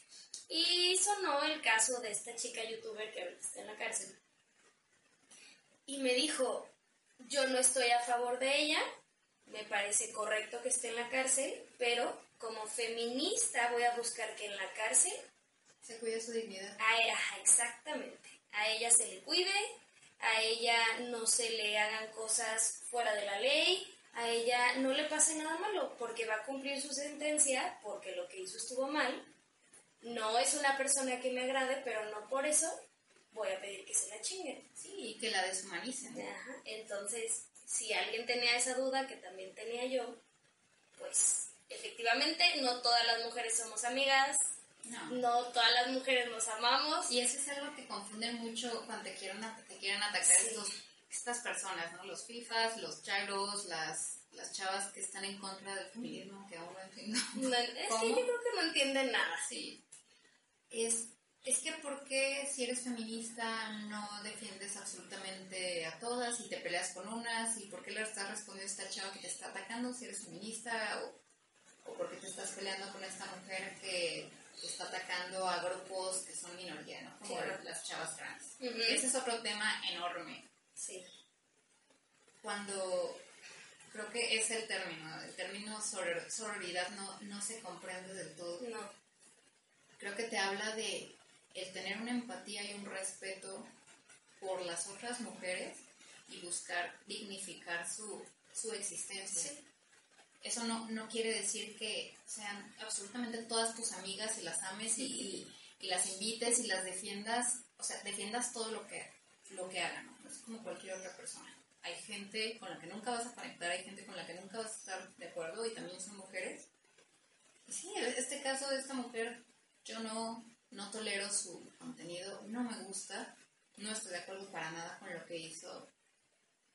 Y sonó el caso de esta chica youtuber que ahorita está en la cárcel. Y me dijo, yo no estoy a favor de ella, me parece correcto que esté en la cárcel, pero como feminista voy a buscar que en la cárcel se cuide su dignidad. A, exactamente. A ella se le cuide, a ella no se le hagan cosas fuera de la ley, a ella no le pase nada malo porque va a cumplir su sentencia, porque lo que hizo estuvo mal. No es una persona que me agrade, pero no por eso voy a pedir que se la chinguen. Sí, y que la deshumanicen. Entonces, si alguien tenía esa duda, que también tenía yo, pues efectivamente no todas las mujeres somos amigas, no. todas las mujeres nos amamos. Y eso es algo que confunde mucho cuando te quieren, te quieren atacar estas personas, ¿no? Los FIFAs, los chairos, las, las chavas que están en contra del feminismo, que aún no entiendo. es que yo creo que no entienden nada. Sí. Es es que ¿por qué si eres feminista no defiendes absolutamente a todas y te peleas con unas? ¿Y por qué le estás respondiendo a esta chava que te está atacando si eres feminista? ¿O, o por qué te estás peleando con esta mujer que está atacando a grupos que son minoría, ¿no? Como las chavas trans. Ese es otro tema enorme. Sí. Cuando creo que es el término, el término sororidad no, no se comprende del todo. No. Creo que te habla de el tener una empatía y un respeto por las otras mujeres y buscar dignificar su, su existencia. Eso no, no, quiere decir que sean absolutamente todas tus amigas y las ames y, y, las invites y las defiendas, o sea, defiendas todo lo que, lo que hagan, ¿no? es como cualquier otra persona. Hay gente con la que nunca vas a conectar, hay gente con la que nunca vas a estar de acuerdo y también son mujeres. Y sí, este caso de esta mujer, yo no, no tolero su contenido, no me gusta, no estoy de acuerdo para nada con lo que hizo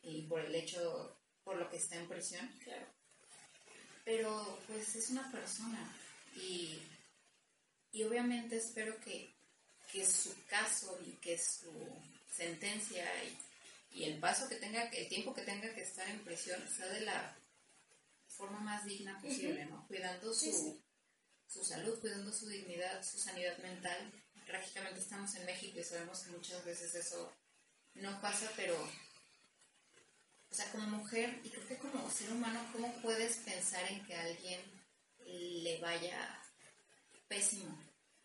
y por el hecho, por lo que está en prisión. Claro. Pero pues es una persona y, obviamente espero que, su caso y que su sentencia y, el paso que tenga, el tiempo que tenga que estar en prisión sea de la forma más digna posible, ¿no? Cuidando su, su salud, cuidando su dignidad, su sanidad mental. Trágicamente estamos en México y sabemos que muchas veces eso no pasa, pero, o sea, como mujer y creo que como ser humano, ¿cómo puedes pensar en que a alguien le vaya pésimo?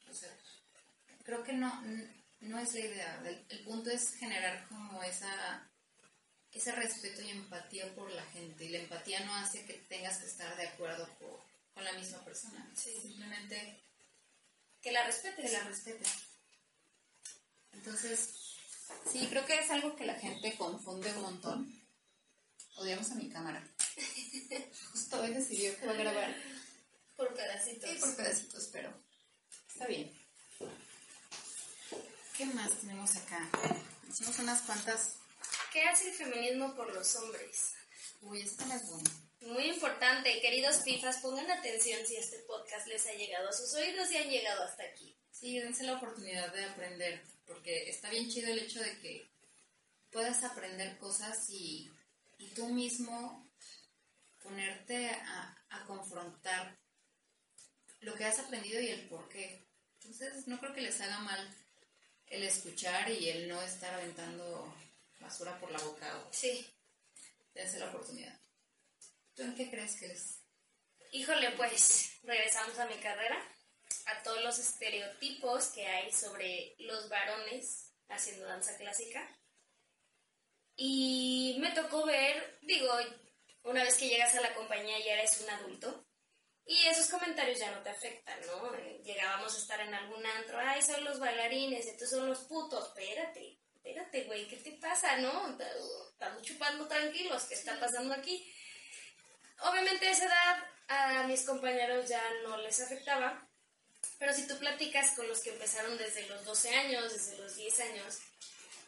O sea, creo que no, no es la idea. El, punto es generar como esa ese respeto y empatía por la gente. Y la empatía no hace que tengas que estar de acuerdo por, con la misma persona. Simplemente que la respete. Que la respete. Entonces, sí, creo que es algo que la gente confunde un montón. Odiamos a mi cámara. Justo hoy decidió que va a grabar. Por pedacitos. Sí, por pedacitos, pero está bien. ¿Qué más tenemos acá? Hicimos unas cuantas. ¿Qué hace el feminismo por los hombres? Uy, esta es buena. Muy importante, queridos FIFAs, pongan atención si este podcast les ha llegado a sus oídos y han llegado hasta aquí. Sí, dense la oportunidad de aprender, porque está bien chido el hecho de que puedas aprender cosas y, tú mismo ponerte a, a, confrontar lo que has aprendido y el por qué. Entonces, no creo que les haga mal el escuchar y el no estar aventando basura por la boca. Sí. Dense la oportunidad. ¿Tú en qué crees que es? Híjole, pues regresamos a mi carrera, a todos los estereotipos que hay sobre los varones haciendo danza clásica. Y me tocó ver, digo, una vez que llegas a la compañía ya eres un adulto. Y esos comentarios ya no te afectan, ¿no? Llegábamos a estar en algún antro, ay, son los bailarines, estos son los putos, espérate, espérate, güey, ¿qué te pasa, no? Estamos chupando tranquilos, ¿qué está pasando aquí? Obviamente a esa edad a mis compañeros ya no les afectaba, pero si tú platicas con los que empezaron desde los 12 años, desde los 10 años,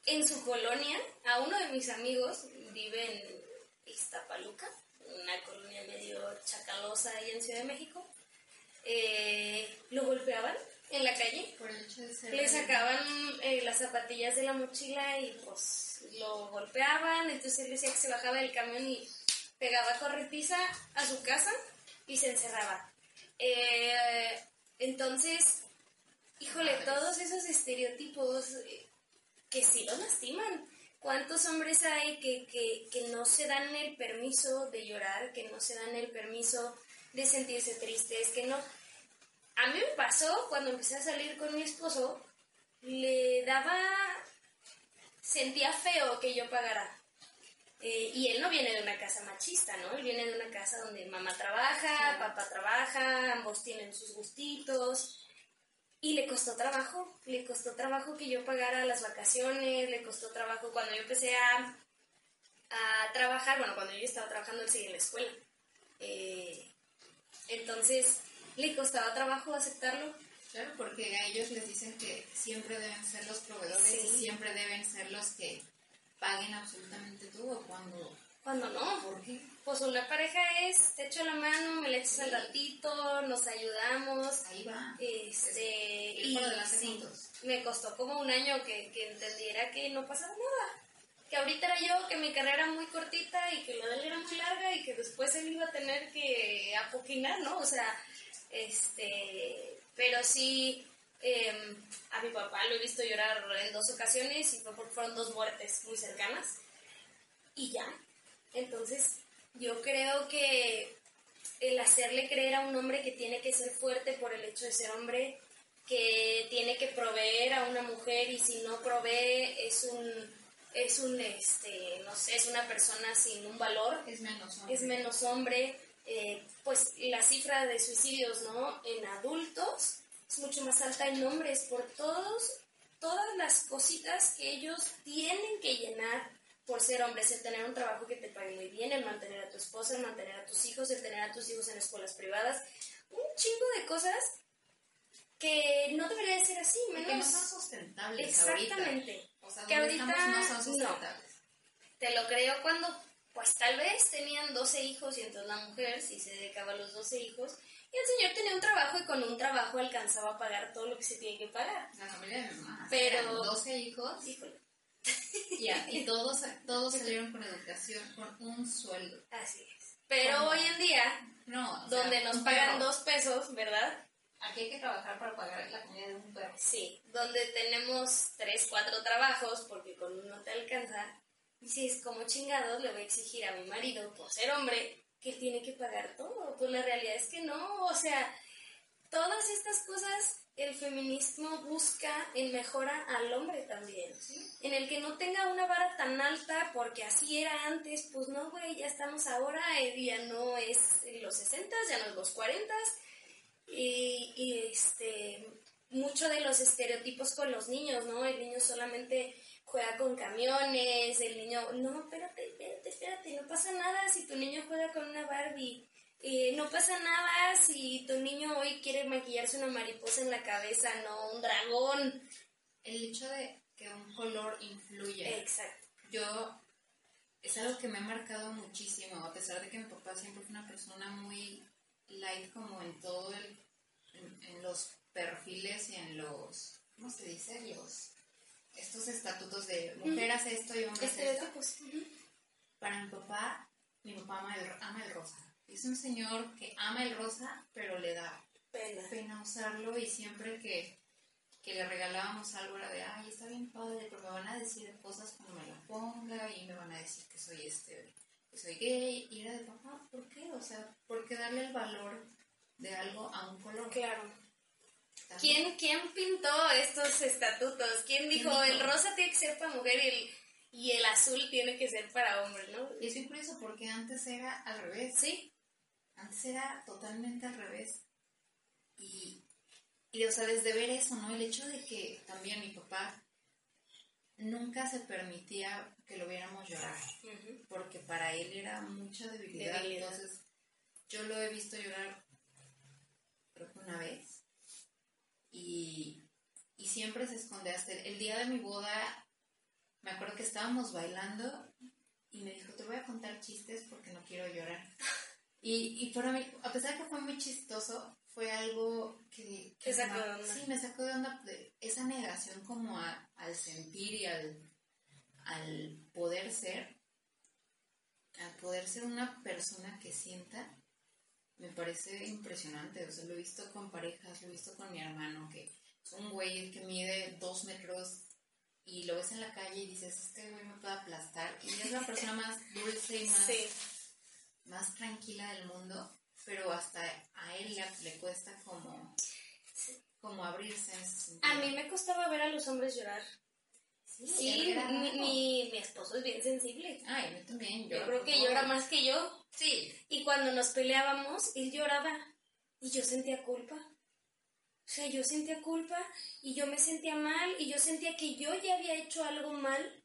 en su colonia, a uno de mis amigos vive en Iztapaluca, una colonia medio chacalosa ahí en Ciudad de México, eh, lo golpeaban en la calle. Por el hecho de ser Le sacaban eh, las zapatillas de la mochila y pues lo golpeaban, entonces él decía que se bajaba del camión y pegaba corretiza a su casa y se encerraba. Eh, entonces, híjole, todos esos estereotipos eh, que sí los lastiman. ¿Cuántos hombres hay que, que, que no se dan el permiso de llorar, que no se dan el permiso de sentirse tristes, que no... A mí me pasó cuando empecé a salir con mi esposo, le daba... Sentía feo que yo pagara. Eh, y él no viene de una casa machista, ¿no? Él viene de una casa donde mamá trabaja, papá trabaja, ambos tienen sus gustitos. Y le costó trabajo, le costó trabajo que yo pagara las vacaciones, le costó trabajo cuando yo empecé a, a trabajar, bueno, cuando yo estaba trabajando, él seguía en la escuela. Eh, entonces, le costaba trabajo aceptarlo. Claro, porque a ellos les dicen que siempre deben ser los proveedores Sí. y siempre deben ser los que paguen absolutamente todo cuando... Cuando no, pues una pareja es, te echo la mano, me le echas al ratito, nos ayudamos. Ahí va. Este, y sí, me costó como un año que, que entendiera que no pasaba nada. Que ahorita era yo, que mi carrera era muy cortita y que la de él era muy larga y que después él iba a tener que apoquinar, ¿no? O sea, este, pero sí, em, a mi papá lo he visto llorar en dos ocasiones y fueron dos muertes muy cercanas. Y ya. Entonces, yo creo que el hacerle creer a un hombre que tiene que ser fuerte por el hecho de ser hombre, que tiene que proveer a una mujer y si no provee es un es un este no sé es una persona sin un valor Es menos hombre. es menos hombre eh, pues la cifra de suicidios no en adultos es mucho más alta en hombres por todos todas las cositas que ellos tienen que llenar por ser hombres, el tener un trabajo que te pague muy bien, el mantener a tu esposa, el mantener a tus hijos, el tener a tus hijos en escuelas privadas, un chingo de cosas que no debería de ser así, Que no menos son sustentables exactamente. ahorita. O sea, Que ahorita no son no. sustentables. Te lo creo cuando, pues tal vez tenían 12 hijos y entonces la mujer sí se dedicaba a los 12 hijos y el señor tenía un trabajo y con un trabajo alcanzaba a pagar todo lo que se tiene que pagar. La familia de mi mamá. Pero- eran 12 hijos Híjole, y, a- y todos, todos salieron con educación, con un sueldo. así es. Pero ¿Cómo? hoy en día, No, o sea, donde nos pagan perro. dos pesos, ¿verdad? Aquí hay que trabajar para pagar la comida de un perro. Sí, donde tenemos tres, cuatro trabajos porque con uno te alcanza. Y si es como chingados, le voy a exigir a mi marido, por ser hombre, que tiene que pagar todo. Pues la realidad es que no, o sea, todas estas cosas el feminismo busca en mejora al hombre también. En el que no tenga una vara tan alta porque así era antes, pues no, güey, ya estamos ahora, eh, ya no es en los 60, ya no es los 40 y, y, este mucho de los estereotipos con los niños, ¿no? El niño solamente juega con camiones, el niño, no, espérate, espérate, espérate, no pasa nada si tu niño juega con una Barbie, eh, no pasa nada si tu niño hoy quiere maquillarse una mariposa en la cabeza, no un dragón. El hecho de que un color influye. Exacto. Yo, es algo que me ha marcado muchísimo, a pesar de que mi papá siempre fue una persona muy light como en todo el, en, en los perfiles y en los, ¿cómo se dice? Los, estos estatutos de mujer hace esto y hombre hace esto. Para mi papá, mi papá ama el, ama el rosa. Es un señor que ama el rosa, pero le da Pena. pena usarlo y siempre que, que le regalábamos algo era de, ay, está bien padre, pero me van a decir cosas cuando me la ponga y me van a decir que soy este, que soy gay. Y era de, papá, ¿por qué? O sea, ¿por qué darle el valor de algo a un color? Claro. ¿Quién, ¿Quién pintó estos estatutos? ¿Quién dijo, dijo? el rosa tiene que ser para mujer y el, y el azul tiene que ser para hombre, ¿no? Y es bien curioso porque antes era al revés. Sí, Antes era totalmente al revés. Y, y, o sea, desde ver eso, ¿no? El hecho de que también mi papá nunca se permitía que lo viéramos llorar, porque para él era mucha debilidad. Debilidad. Entonces, yo lo he visto llorar, creo que una vez, y, y siempre se esconde. Hasta el, el día de mi boda, me acuerdo que estábamos bailando y me dijo, te voy a contar chistes porque no quiero llorar. Y, y para mí, a pesar de que fue muy chistoso, fue algo que, Te sacó de onda. Sí, me sacó de onda de esa negación como a- al sentir y al, al poder ser, al poder ser una persona que sienta, me parece impresionante. O sea, lo he visto con parejas, lo he visto con mi hermano, que es un güey que mide dos metros y lo ves en la calle y dices, este güey me puede aplastar. Y es la persona más dulce y más Sí. Más tranquila del mundo, pero hasta a él le, le cuesta como, como abrirse en. A mí me costaba ver a los hombres llorar. sí, Sí, mi, mi, mi esposo es bien sensible. Ay, a mí también. Yo lloro creo por que llora más que yo. Sí. Y cuando nos peleábamos, él lloraba. Y yo sentía culpa. O sea, yo sentía culpa y yo me sentía mal y yo sentía que yo ya había hecho algo mal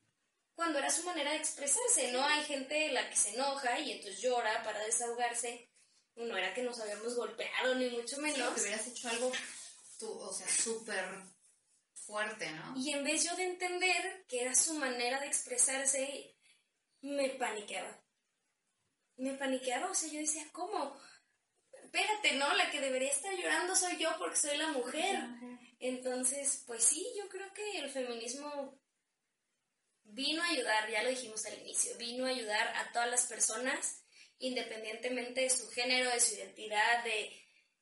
cuando era su manera de expresarse, ¿no? Hay gente la que se enoja y entonces llora para desahogarse. No era que nos habíamos golpeado, ni mucho Sí, menos. que hubieras hecho algo, tú, o sea, súper fuerte, ¿no? Y en vez yo de entender que era su manera de expresarse, me paniqueaba. Me paniqueaba, o sea, yo decía, ¿cómo? Espérate, ¿no? La que debería estar llorando soy yo porque soy la mujer. Entonces, pues sí, yo creo que el feminismo vino a ayudar, ya lo dijimos al inicio, vino a ayudar a todas las personas, independientemente de su género, de su identidad, de,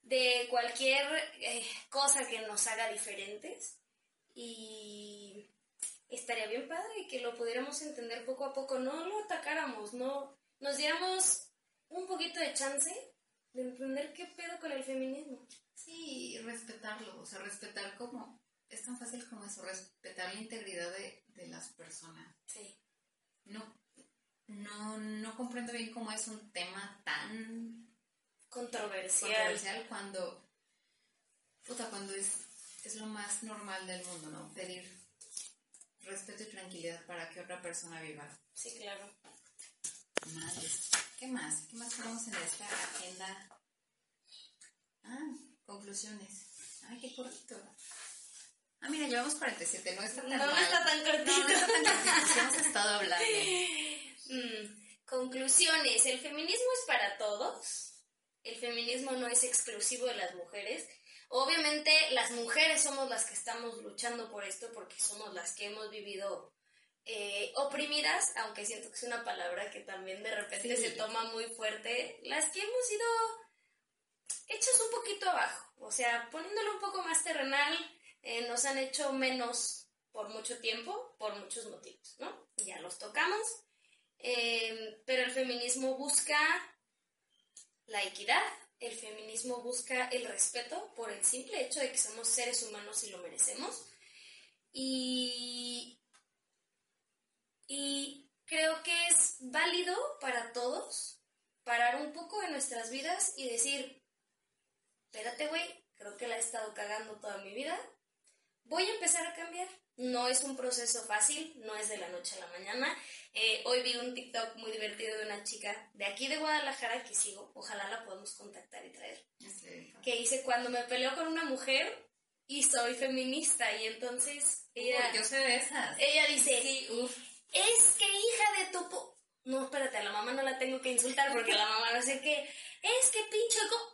de cualquier eh, cosa que nos haga diferentes. Y estaría bien padre que lo pudiéramos entender poco a poco, no lo atacáramos, no nos diéramos un poquito de chance de entender qué pedo con el feminismo. Sí, respetarlo, o sea, respetar como, es tan fácil como eso, respetar la integridad de, de las personas. Sí. No, no, no comprendo bien cómo es un tema tan Controversial. controversial cuando, puta, cuando es, es lo más normal del mundo, ¿no? Pedir respeto y tranquilidad para que otra persona viva. Sí, claro. Madres. ¿Qué más? ¿Qué más tenemos en esta agenda? Ah, conclusiones. Ay, qué cortito. Ah, mira, llevamos 47, no está tan No, mal. está tan cortito. No, no está tan cortito, hemos estado hablando. Mm, Conclusiones. El feminismo es para todos. El feminismo no es exclusivo de las mujeres. Obviamente las mujeres somos las que estamos luchando por esto porque somos las que hemos vivido eh, oprimidas, aunque siento que es una palabra que también de repente Sí. se toma muy fuerte, las que hemos sido hechas un poquito abajo, o sea, poniéndolo un poco más terrenal, eh, nos han hecho menos por mucho tiempo, por muchos motivos, ¿no? Ya los tocamos, eh, pero el feminismo busca la equidad, el feminismo busca el respeto por el simple hecho de que somos seres humanos y lo merecemos. Y, creo que es válido para todos parar un poco en nuestras vidas y decir, espérate, güey, creo que la he estado cagando toda mi vida. Voy a empezar a cambiar. No es un proceso fácil, no es de la noche a la mañana. Eh, hoy vi un TikTok muy divertido de una chica de aquí de Guadalajara que sigo, ojalá la podamos contactar y traer, que dice cuando me peleo con una mujer y soy feminista y entonces ella, Uy, yo soy de esas. ella dice, Sí, uf. es que hija de tu... po-". No, espérate, a la mamá no la tengo que insultar porque la mamá no sé qué. Es que pinche go-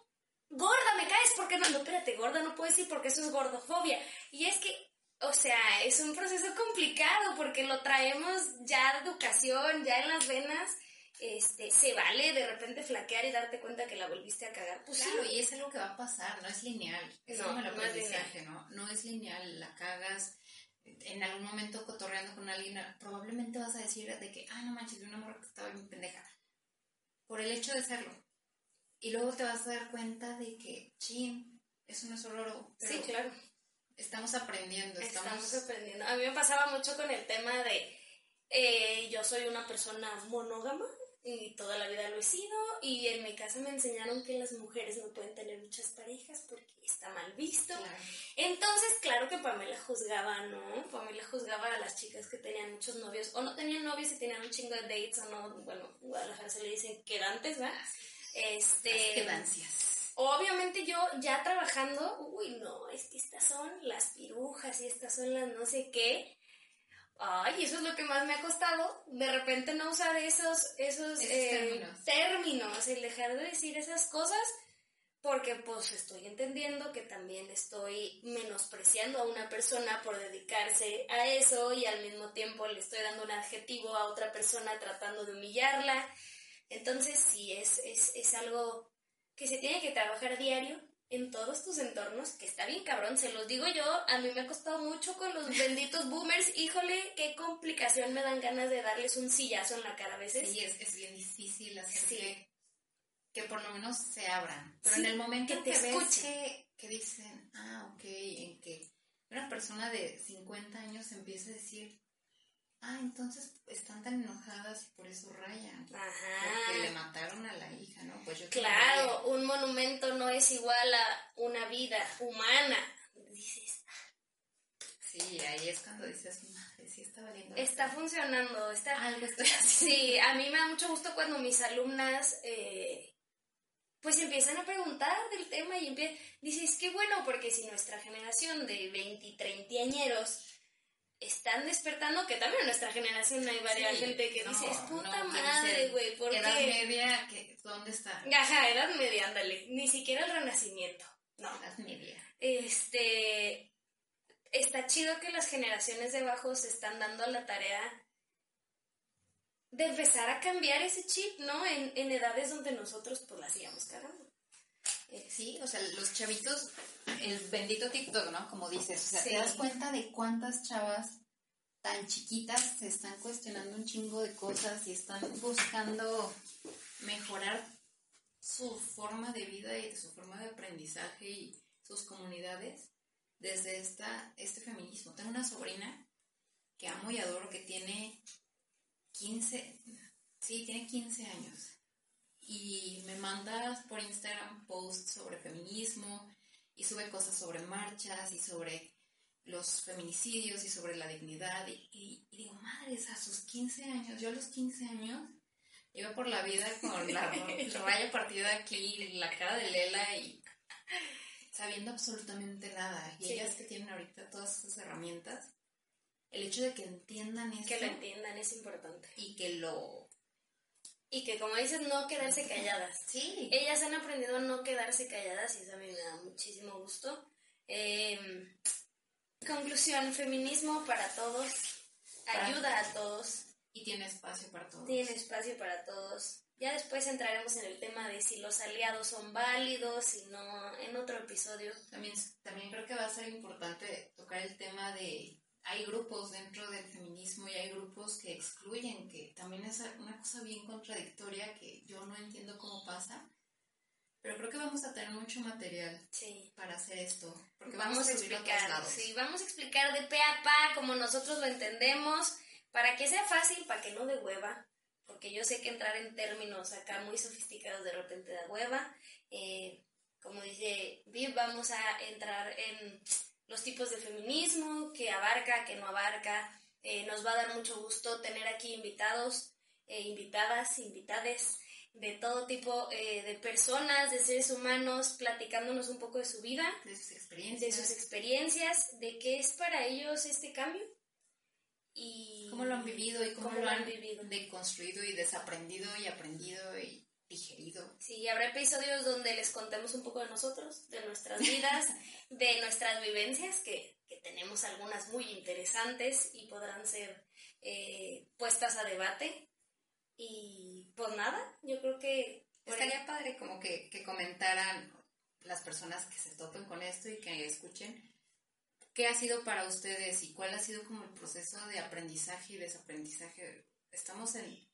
gorda me caes porque no... No, espérate, gorda no puedes decir porque eso es gordofobia. Y es que, o sea, es un proceso complicado porque lo traemos ya de educación, ya en las venas. Este, se vale de repente flaquear y darte cuenta que la volviste a cagar. Pues Claro, sí. y es algo que va a pasar, no es lineal. Es No, como el no es ¿no? No es lineal, la cagas. En algún momento cotorreando con alguien, probablemente vas a decir de que, ah, no manches, de una morra que estaba bien pendeja. Por el hecho de serlo. Y luego te vas a dar cuenta de que, chin, eso no es. Pero Sí, claro. Estamos aprendiendo, estamos... Estamos aprendiendo. A mí me pasaba mucho con el tema de eh, yo soy una persona monógama y toda la vida lo he sido y en mi casa me enseñaron que las mujeres no pueden tener muchas parejas porque está mal visto. Claro. Entonces, claro que Pamela juzgaba, ¿no? Pamela juzgaba a las chicas que tenían muchos novios o no tenían novios y tenían un chingo de dates o no, bueno, en Guadalajara se le dicen quedantes, ¿verdad? Este, Las. Obviamente yo ya trabajando, uy, no, es que estas son las pirujas y estas son las no sé qué. Ay, eso es lo que más me ha costado. De repente no usar esos, esos, Esos eh, términos. términos, el dejar de decir esas cosas, porque pues estoy entendiendo que también estoy menospreciando a una persona por dedicarse a eso y al mismo tiempo le estoy dando un adjetivo a otra persona tratando de humillarla. Entonces sí, es, es, es algo que se tiene que trabajar diario en todos tus entornos, que está bien cabrón, se los digo yo, a mí me ha costado mucho con los benditos boomers, híjole, qué complicación me dan ganas de darles un sillazo en la cara a veces. Sí, es, es bien difícil hacer que, por lo menos se abran, pero en el momento que te que ves que, dicen, ah, ok, en que una persona de 50 años empieza a decir, ah, entonces están tan enojadas y por eso rayan. Ajá. Porque le mataron a la hija, ¿no? Pues yo Claro, un monumento no es igual a una vida humana. Dices. Sí, ahí es cuando dices, madre, sí está valiendo. Está funcionando, está. Algo estoy haciendo. Sí, a mí me da mucho gusto cuando mis alumnas. Eh, pues empiezan a preguntar del tema y empiezan, dices, qué bueno, porque si nuestra generación de 20 y 30 añeros están despertando, que también en nuestra generación hay varias gente que dice, es puta madre, güey, ¿por edad media, ¿dónde está? Ajá, edad media, ándale, ni siquiera el renacimiento, no. Edad media. Este, está chido que las generaciones de abajo se están dando la tarea de empezar a cambiar ese chip, ¿no? En, en edades donde nosotros, pues, la hacíamos cagando. Eh, sí, o sea, los chavitos, el bendito TikTok, ¿no? Como dices, o sea, te das cuenta de cuántas chavas tan chiquitas se están cuestionando un chingo de cosas y están buscando mejorar su forma de vida y su forma de aprendizaje y sus comunidades desde esta, este feminismo. Tengo una sobrina que amo y adoro que tiene 15, sí, tiene 15 años y me manda por Instagram posts sobre feminismo y sube cosas sobre marchas y sobre los feminicidios y sobre la dignidad y, digo, madres, a sus 15 años, yo a los 15 años iba por la vida con la, raya partida aquí, la cara de Lela y sabiendo absolutamente nada. Y ellas que tienen ahorita todas esas herramientas, el hecho de que entiendan eso. Que lo entiendan es importante. Y que lo y que como dices, no quedarse calladas. Sí. Ellas han aprendido a no quedarse calladas y eso a mí me da muchísimo gusto. Em, conclusión, feminismo para todos, ayuda a todos. Y tiene espacio para todos. Tiene espacio para todos. Ya después entraremos en el tema de si los aliados son válidos, si no, en otro episodio. También, también creo que va a ser importante tocar el tema de hay grupos dentro del feminismo y hay grupos que excluyen, que también es una cosa bien contradictoria que yo no entiendo cómo pasa. Pero creo que vamos a tener mucho material para hacer esto, porque vamos, a explicar, sí, vamos a explicar de pe a pa como nosotros lo entendemos, para que sea fácil, para que no de hueva, porque yo sé que entrar en términos acá muy sofisticados de repente da hueva. Eh, como dice Viv, vamos a entrar en los tipos de feminismo, que abarca, que no abarca. Eh, nos va a dar mucho gusto tener aquí invitados, eh, invitadas, invitades de todo tipo eh, de personas, de seres humanos, platicándonos un poco de su vida, de sus experiencias, de sus experiencias, de qué es para ellos este cambio y cómo lo han vivido y cómo, lo han, vivido. deconstruido y desaprendido y aprendido y digerido. Sí, habrá episodios donde les contemos un poco de nosotros, de nuestras vidas, de nuestras vivencias, que, tenemos algunas muy interesantes y podrán ser eh, puestas a debate. Y pues nada, yo creo que... Estaría padre como que, que comentaran las personas que se topen con esto y que escuchen qué ha sido para ustedes y cuál ha sido como el proceso de aprendizaje y desaprendizaje. Estamos en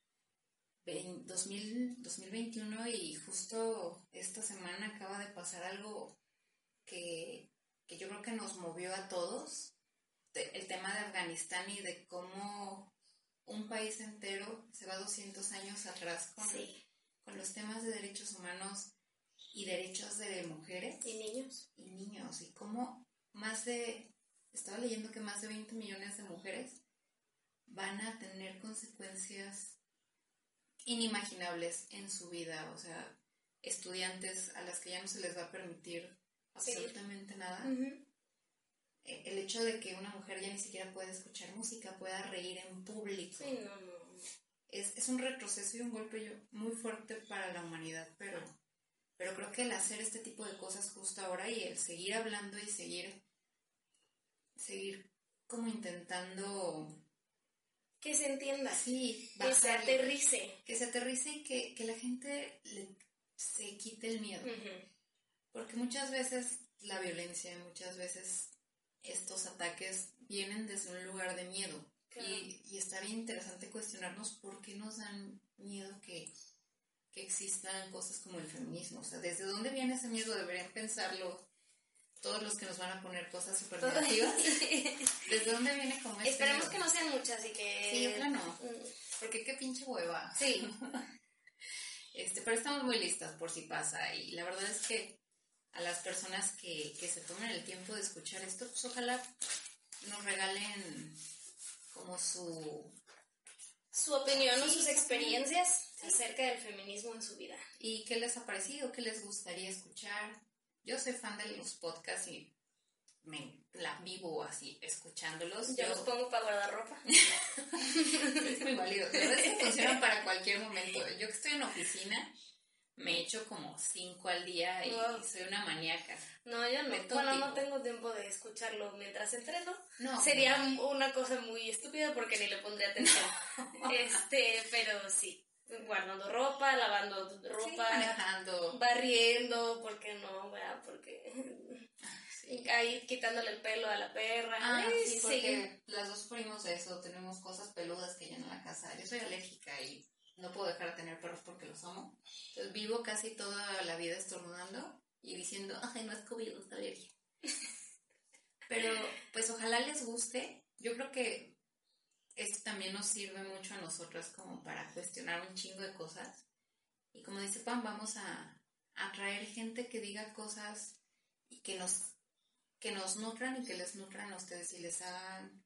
2021 y justo esta semana acaba de pasar algo que, yo creo que nos movió a todos, el tema de Afganistán y de cómo un país entero se va 200 años atrás con, con los temas de derechos humanos y derechos de mujeres. Y niños. Y niños. Y cómo más de, estaba leyendo que más de 20 millones de mujeres van a tener consecuencias inimaginables en su vida, o sea, estudiantes a las que ya no se les va a permitir absolutamente nada. E, el hecho de que una mujer ya ni siquiera pueda escuchar música, pueda reír en público. Es, es, un retroceso y un golpe muy fuerte para la humanidad, pero Pero creo que el hacer este tipo de cosas justo ahora y el seguir hablando y seguir, seguir como intentando... Que se entienda. Sí, que se aterrice. Que se aterrice y que, que la gente se quite el miedo. Porque muchas veces la violencia, muchas veces estos ataques vienen desde un lugar de miedo. Y, y, está bien interesante cuestionarnos por qué nos dan miedo que, que, existan cosas como el feminismo. O sea, ¿desde dónde viene ese miedo? Deberían pensarlo todos los que nos van a poner cosas súper negativas. ¿Desde dónde viene como ese Esperemos que no sean muchas y que... Sí, claro. Mm. Porque qué pinche hueva. Sí. este, pero estamos muy listas por si pasa. Y la verdad es que a las personas que, que se tomen el tiempo de escuchar esto, pues ojalá nos regalen como su... Su opinión o sus experiencias acerca del feminismo en su vida. ¿Y qué les ha parecido? ¿Qué les gustaría escuchar? Yo soy fan de los podcasts y me la vivo así escuchándolos. Yo, los pongo para guardar ropa. es muy válido. La verdad es que funcionan para cualquier momento. Yo que estoy en oficina me echo como cinco al día y soy una maníaca. No, yo no. Bueno, no tengo tiempo de escucharlo mientras entreno. No. Sería una cosa muy estúpida porque ni le pondría atención. este, pero sí. Guardando ropa, lavando ropa, manejando. barriendo, porque no, ¿verdad? Porque ahí quitándole el pelo a la perra. Ah, sí, porque las dos sufrimos eso, tenemos cosas peludas que llenan la casa. Yo soy alérgica y no puedo dejar de tener perros porque los amo. Entonces vivo casi toda la vida estornudando y diciendo, ay, no es COVID, es alergia. Pero pues ojalá les guste. Yo creo que esto también nos sirve mucho a nosotras como para cuestionar un chingo de cosas. Y como dice Pam, vamos a atraer gente que diga cosas y que nos, que nos nutran y que les nutran a ustedes y les hagan,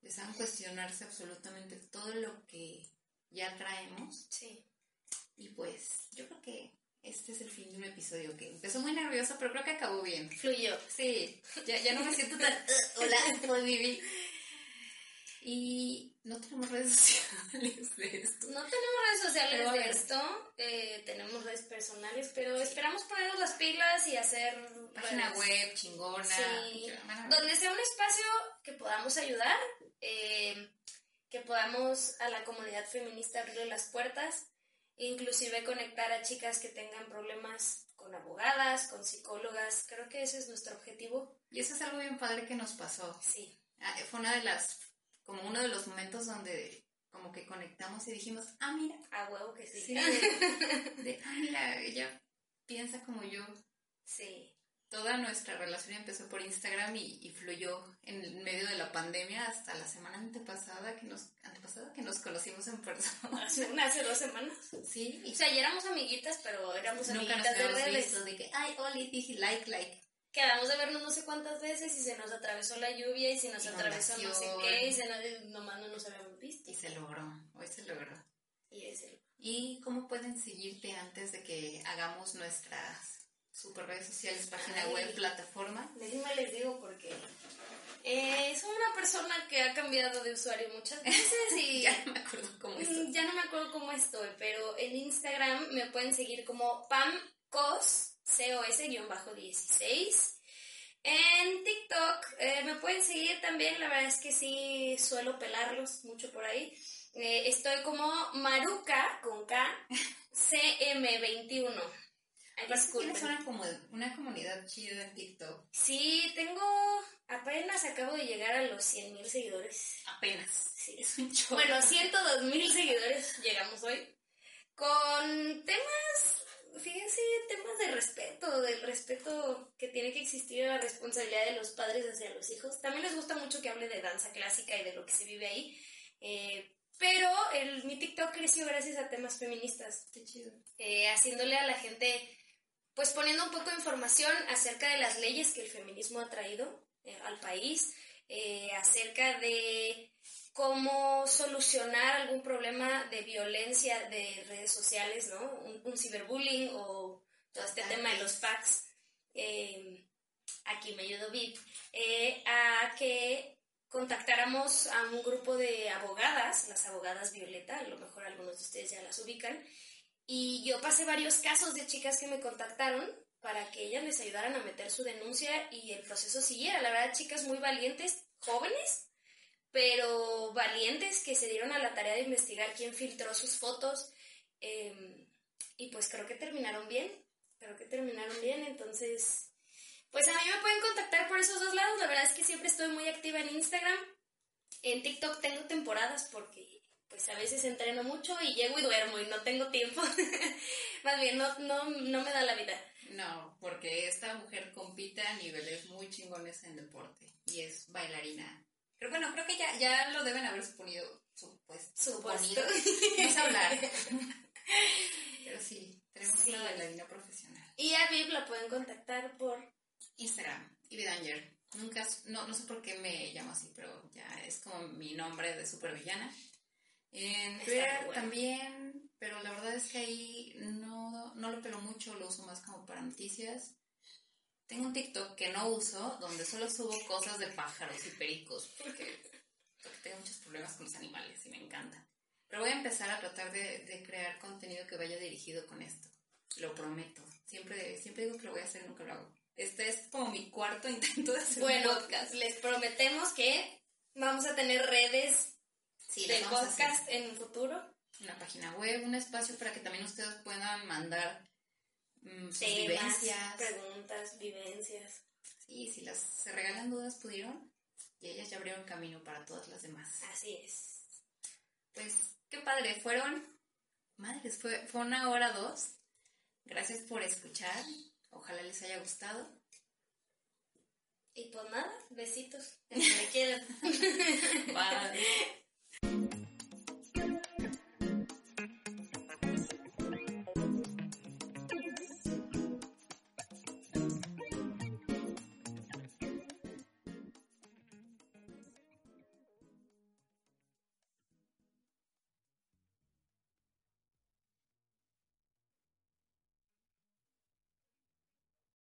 les hagan cuestionarse absolutamente todo lo que ya traemos. Sí. Y pues yo creo que este es el fin de un episodio que empezó muy nervioso, pero creo que acabó bien. Fluyó. Sí, ya, ya no me siento tan... hola, soy Vivi. Y no tenemos redes sociales de esto. No tenemos redes sociales de esto, eh, tenemos redes personales, pero esperamos ponernos las pilas y hacer... Página web, chingona. Sí, donde sea un espacio que podamos ayudar. Eh, que podamos a la comunidad feminista abrirle las puertas, inclusive conectar a chicas que tengan problemas con abogadas, con psicólogas, creo que ese es nuestro objetivo. Y eso es algo bien padre que nos pasó. Sí. Ah, fue una de las, como uno de los momentos donde como que conectamos y dijimos, ah, mira. A huevo que sí. sí de, ah, mira, ella piensa como yo. Sí toda nuestra relación empezó por Instagram y, fluyó en medio de la pandemia hasta la semana antepasada que nos antepasada que nos conocimos en persona. Hace, hace dos semanas. Sí. O sea, ya éramos amiguitas, pero éramos amiguitas de redes. de que, ay, Oli, dije like, like. Quedamos de vernos no sé cuántas veces y se nos atravesó la lluvia y se nos atravesó no sé qué y se nos, nomás no nos habíamos visto. Y se logró, hoy se logró. Y es el... ¿Y cómo pueden seguirte antes de que hagamos nuestras super redes sociales, página web, plataforma. Déjenme les digo porque eh, soy una persona que ha cambiado de usuario muchas veces y ya no me acuerdo cómo estoy. Mm, ya no me acuerdo cómo estoy, pero en Instagram me pueden seguir como pamcos, COS-16. En TikTok eh, me pueden seguir también, la verdad es que sí suelo pelarlos mucho por ahí. Eh, estoy como Maruca con K CM21. Tienes una, comunidad chida en TikTok. Sí, tengo. Apenas acabo de llegar a los 100 mil seguidores. Apenas. Sí. Es un chorro. Bueno, 102 mil seguidores llegamos hoy. Con temas. Fíjense, temas de respeto, del respeto que tiene que existir la responsabilidad de los padres hacia los hijos. También les gusta mucho que hable de danza clásica y de lo que se vive ahí. Eh, pero el, mi TikTok creció gracias a temas feministas. Qué chido. Eh, haciéndole a la gente pues poniendo un poco de información acerca de las leyes que el feminismo ha traído eh, al país, acerca de cómo solucionar algún problema de violencia de redes sociales, ¿no? Un, ciberbullying o todo este tema de los packs. Eh, aquí me ayudó Viv, a que contactáramos a un grupo de abogadas, las abogadas Violeta, a lo mejor algunos de ustedes ya las ubican, Y yo pasé varios casos de chicas que me contactaron para que ellas les ayudaran a meter su denuncia y el proceso siguiera. La verdad, chicas muy valientes, jóvenes, pero valientes que se dieron a la tarea de investigar quién filtró sus fotos. Em, y pues creo que terminaron bien, creo que terminaron bien, entonces, pues a mí me pueden contactar por esos dos lados. La verdad es que siempre estoy muy activa en Instagram. En TikTok tengo temporadas porque pues a veces entreno mucho y llego y duermo y no tengo tiempo. Más bien, no, no, no me da la vida. No, porque esta mujer compite a niveles muy chingones en deporte y es bailarina. Pero bueno, creo que ya, ya lo deben haber suponido. Supuesto. Suponido. No sé hablar. Pero sí, tenemos una bailarina profesional. Y a Viv la pueden contactar por Instagram, Ibidanger. Nunca, no, no sé por qué me llamo así, pero ya es como mi nombre de supervillana. En Twitter también, pero la verdad es que ahí no, no lo pelo mucho, lo uso más como para noticias. Tengo un TikTok que no uso, donde solo subo cosas de pájaros y pericos, porque, porque tengo muchos problemas con los animales y me encanta. Pero voy a empezar a tratar de, de, crear contenido que vaya dirigido con esto. Lo prometo. Siempre, siempre digo que lo voy a hacer, nunca lo hago. Este es como mi cuarto intento de hacer bueno, podcast. Les prometemos que vamos a tener redes sí, de podcast en un futuro. Una página web, un espacio para que también ustedes puedan mandar mm, sus vivencias. preguntas, vivencias. Sí, si las se regalan dudas pudieron y ellas ya abrieron camino para todas las demás. Así es. Pues qué padre, fueron, madres, fue, fue una hora dos. Gracias por escuchar, ojalá les haya gustado. Y pues nada, besitos. Bye.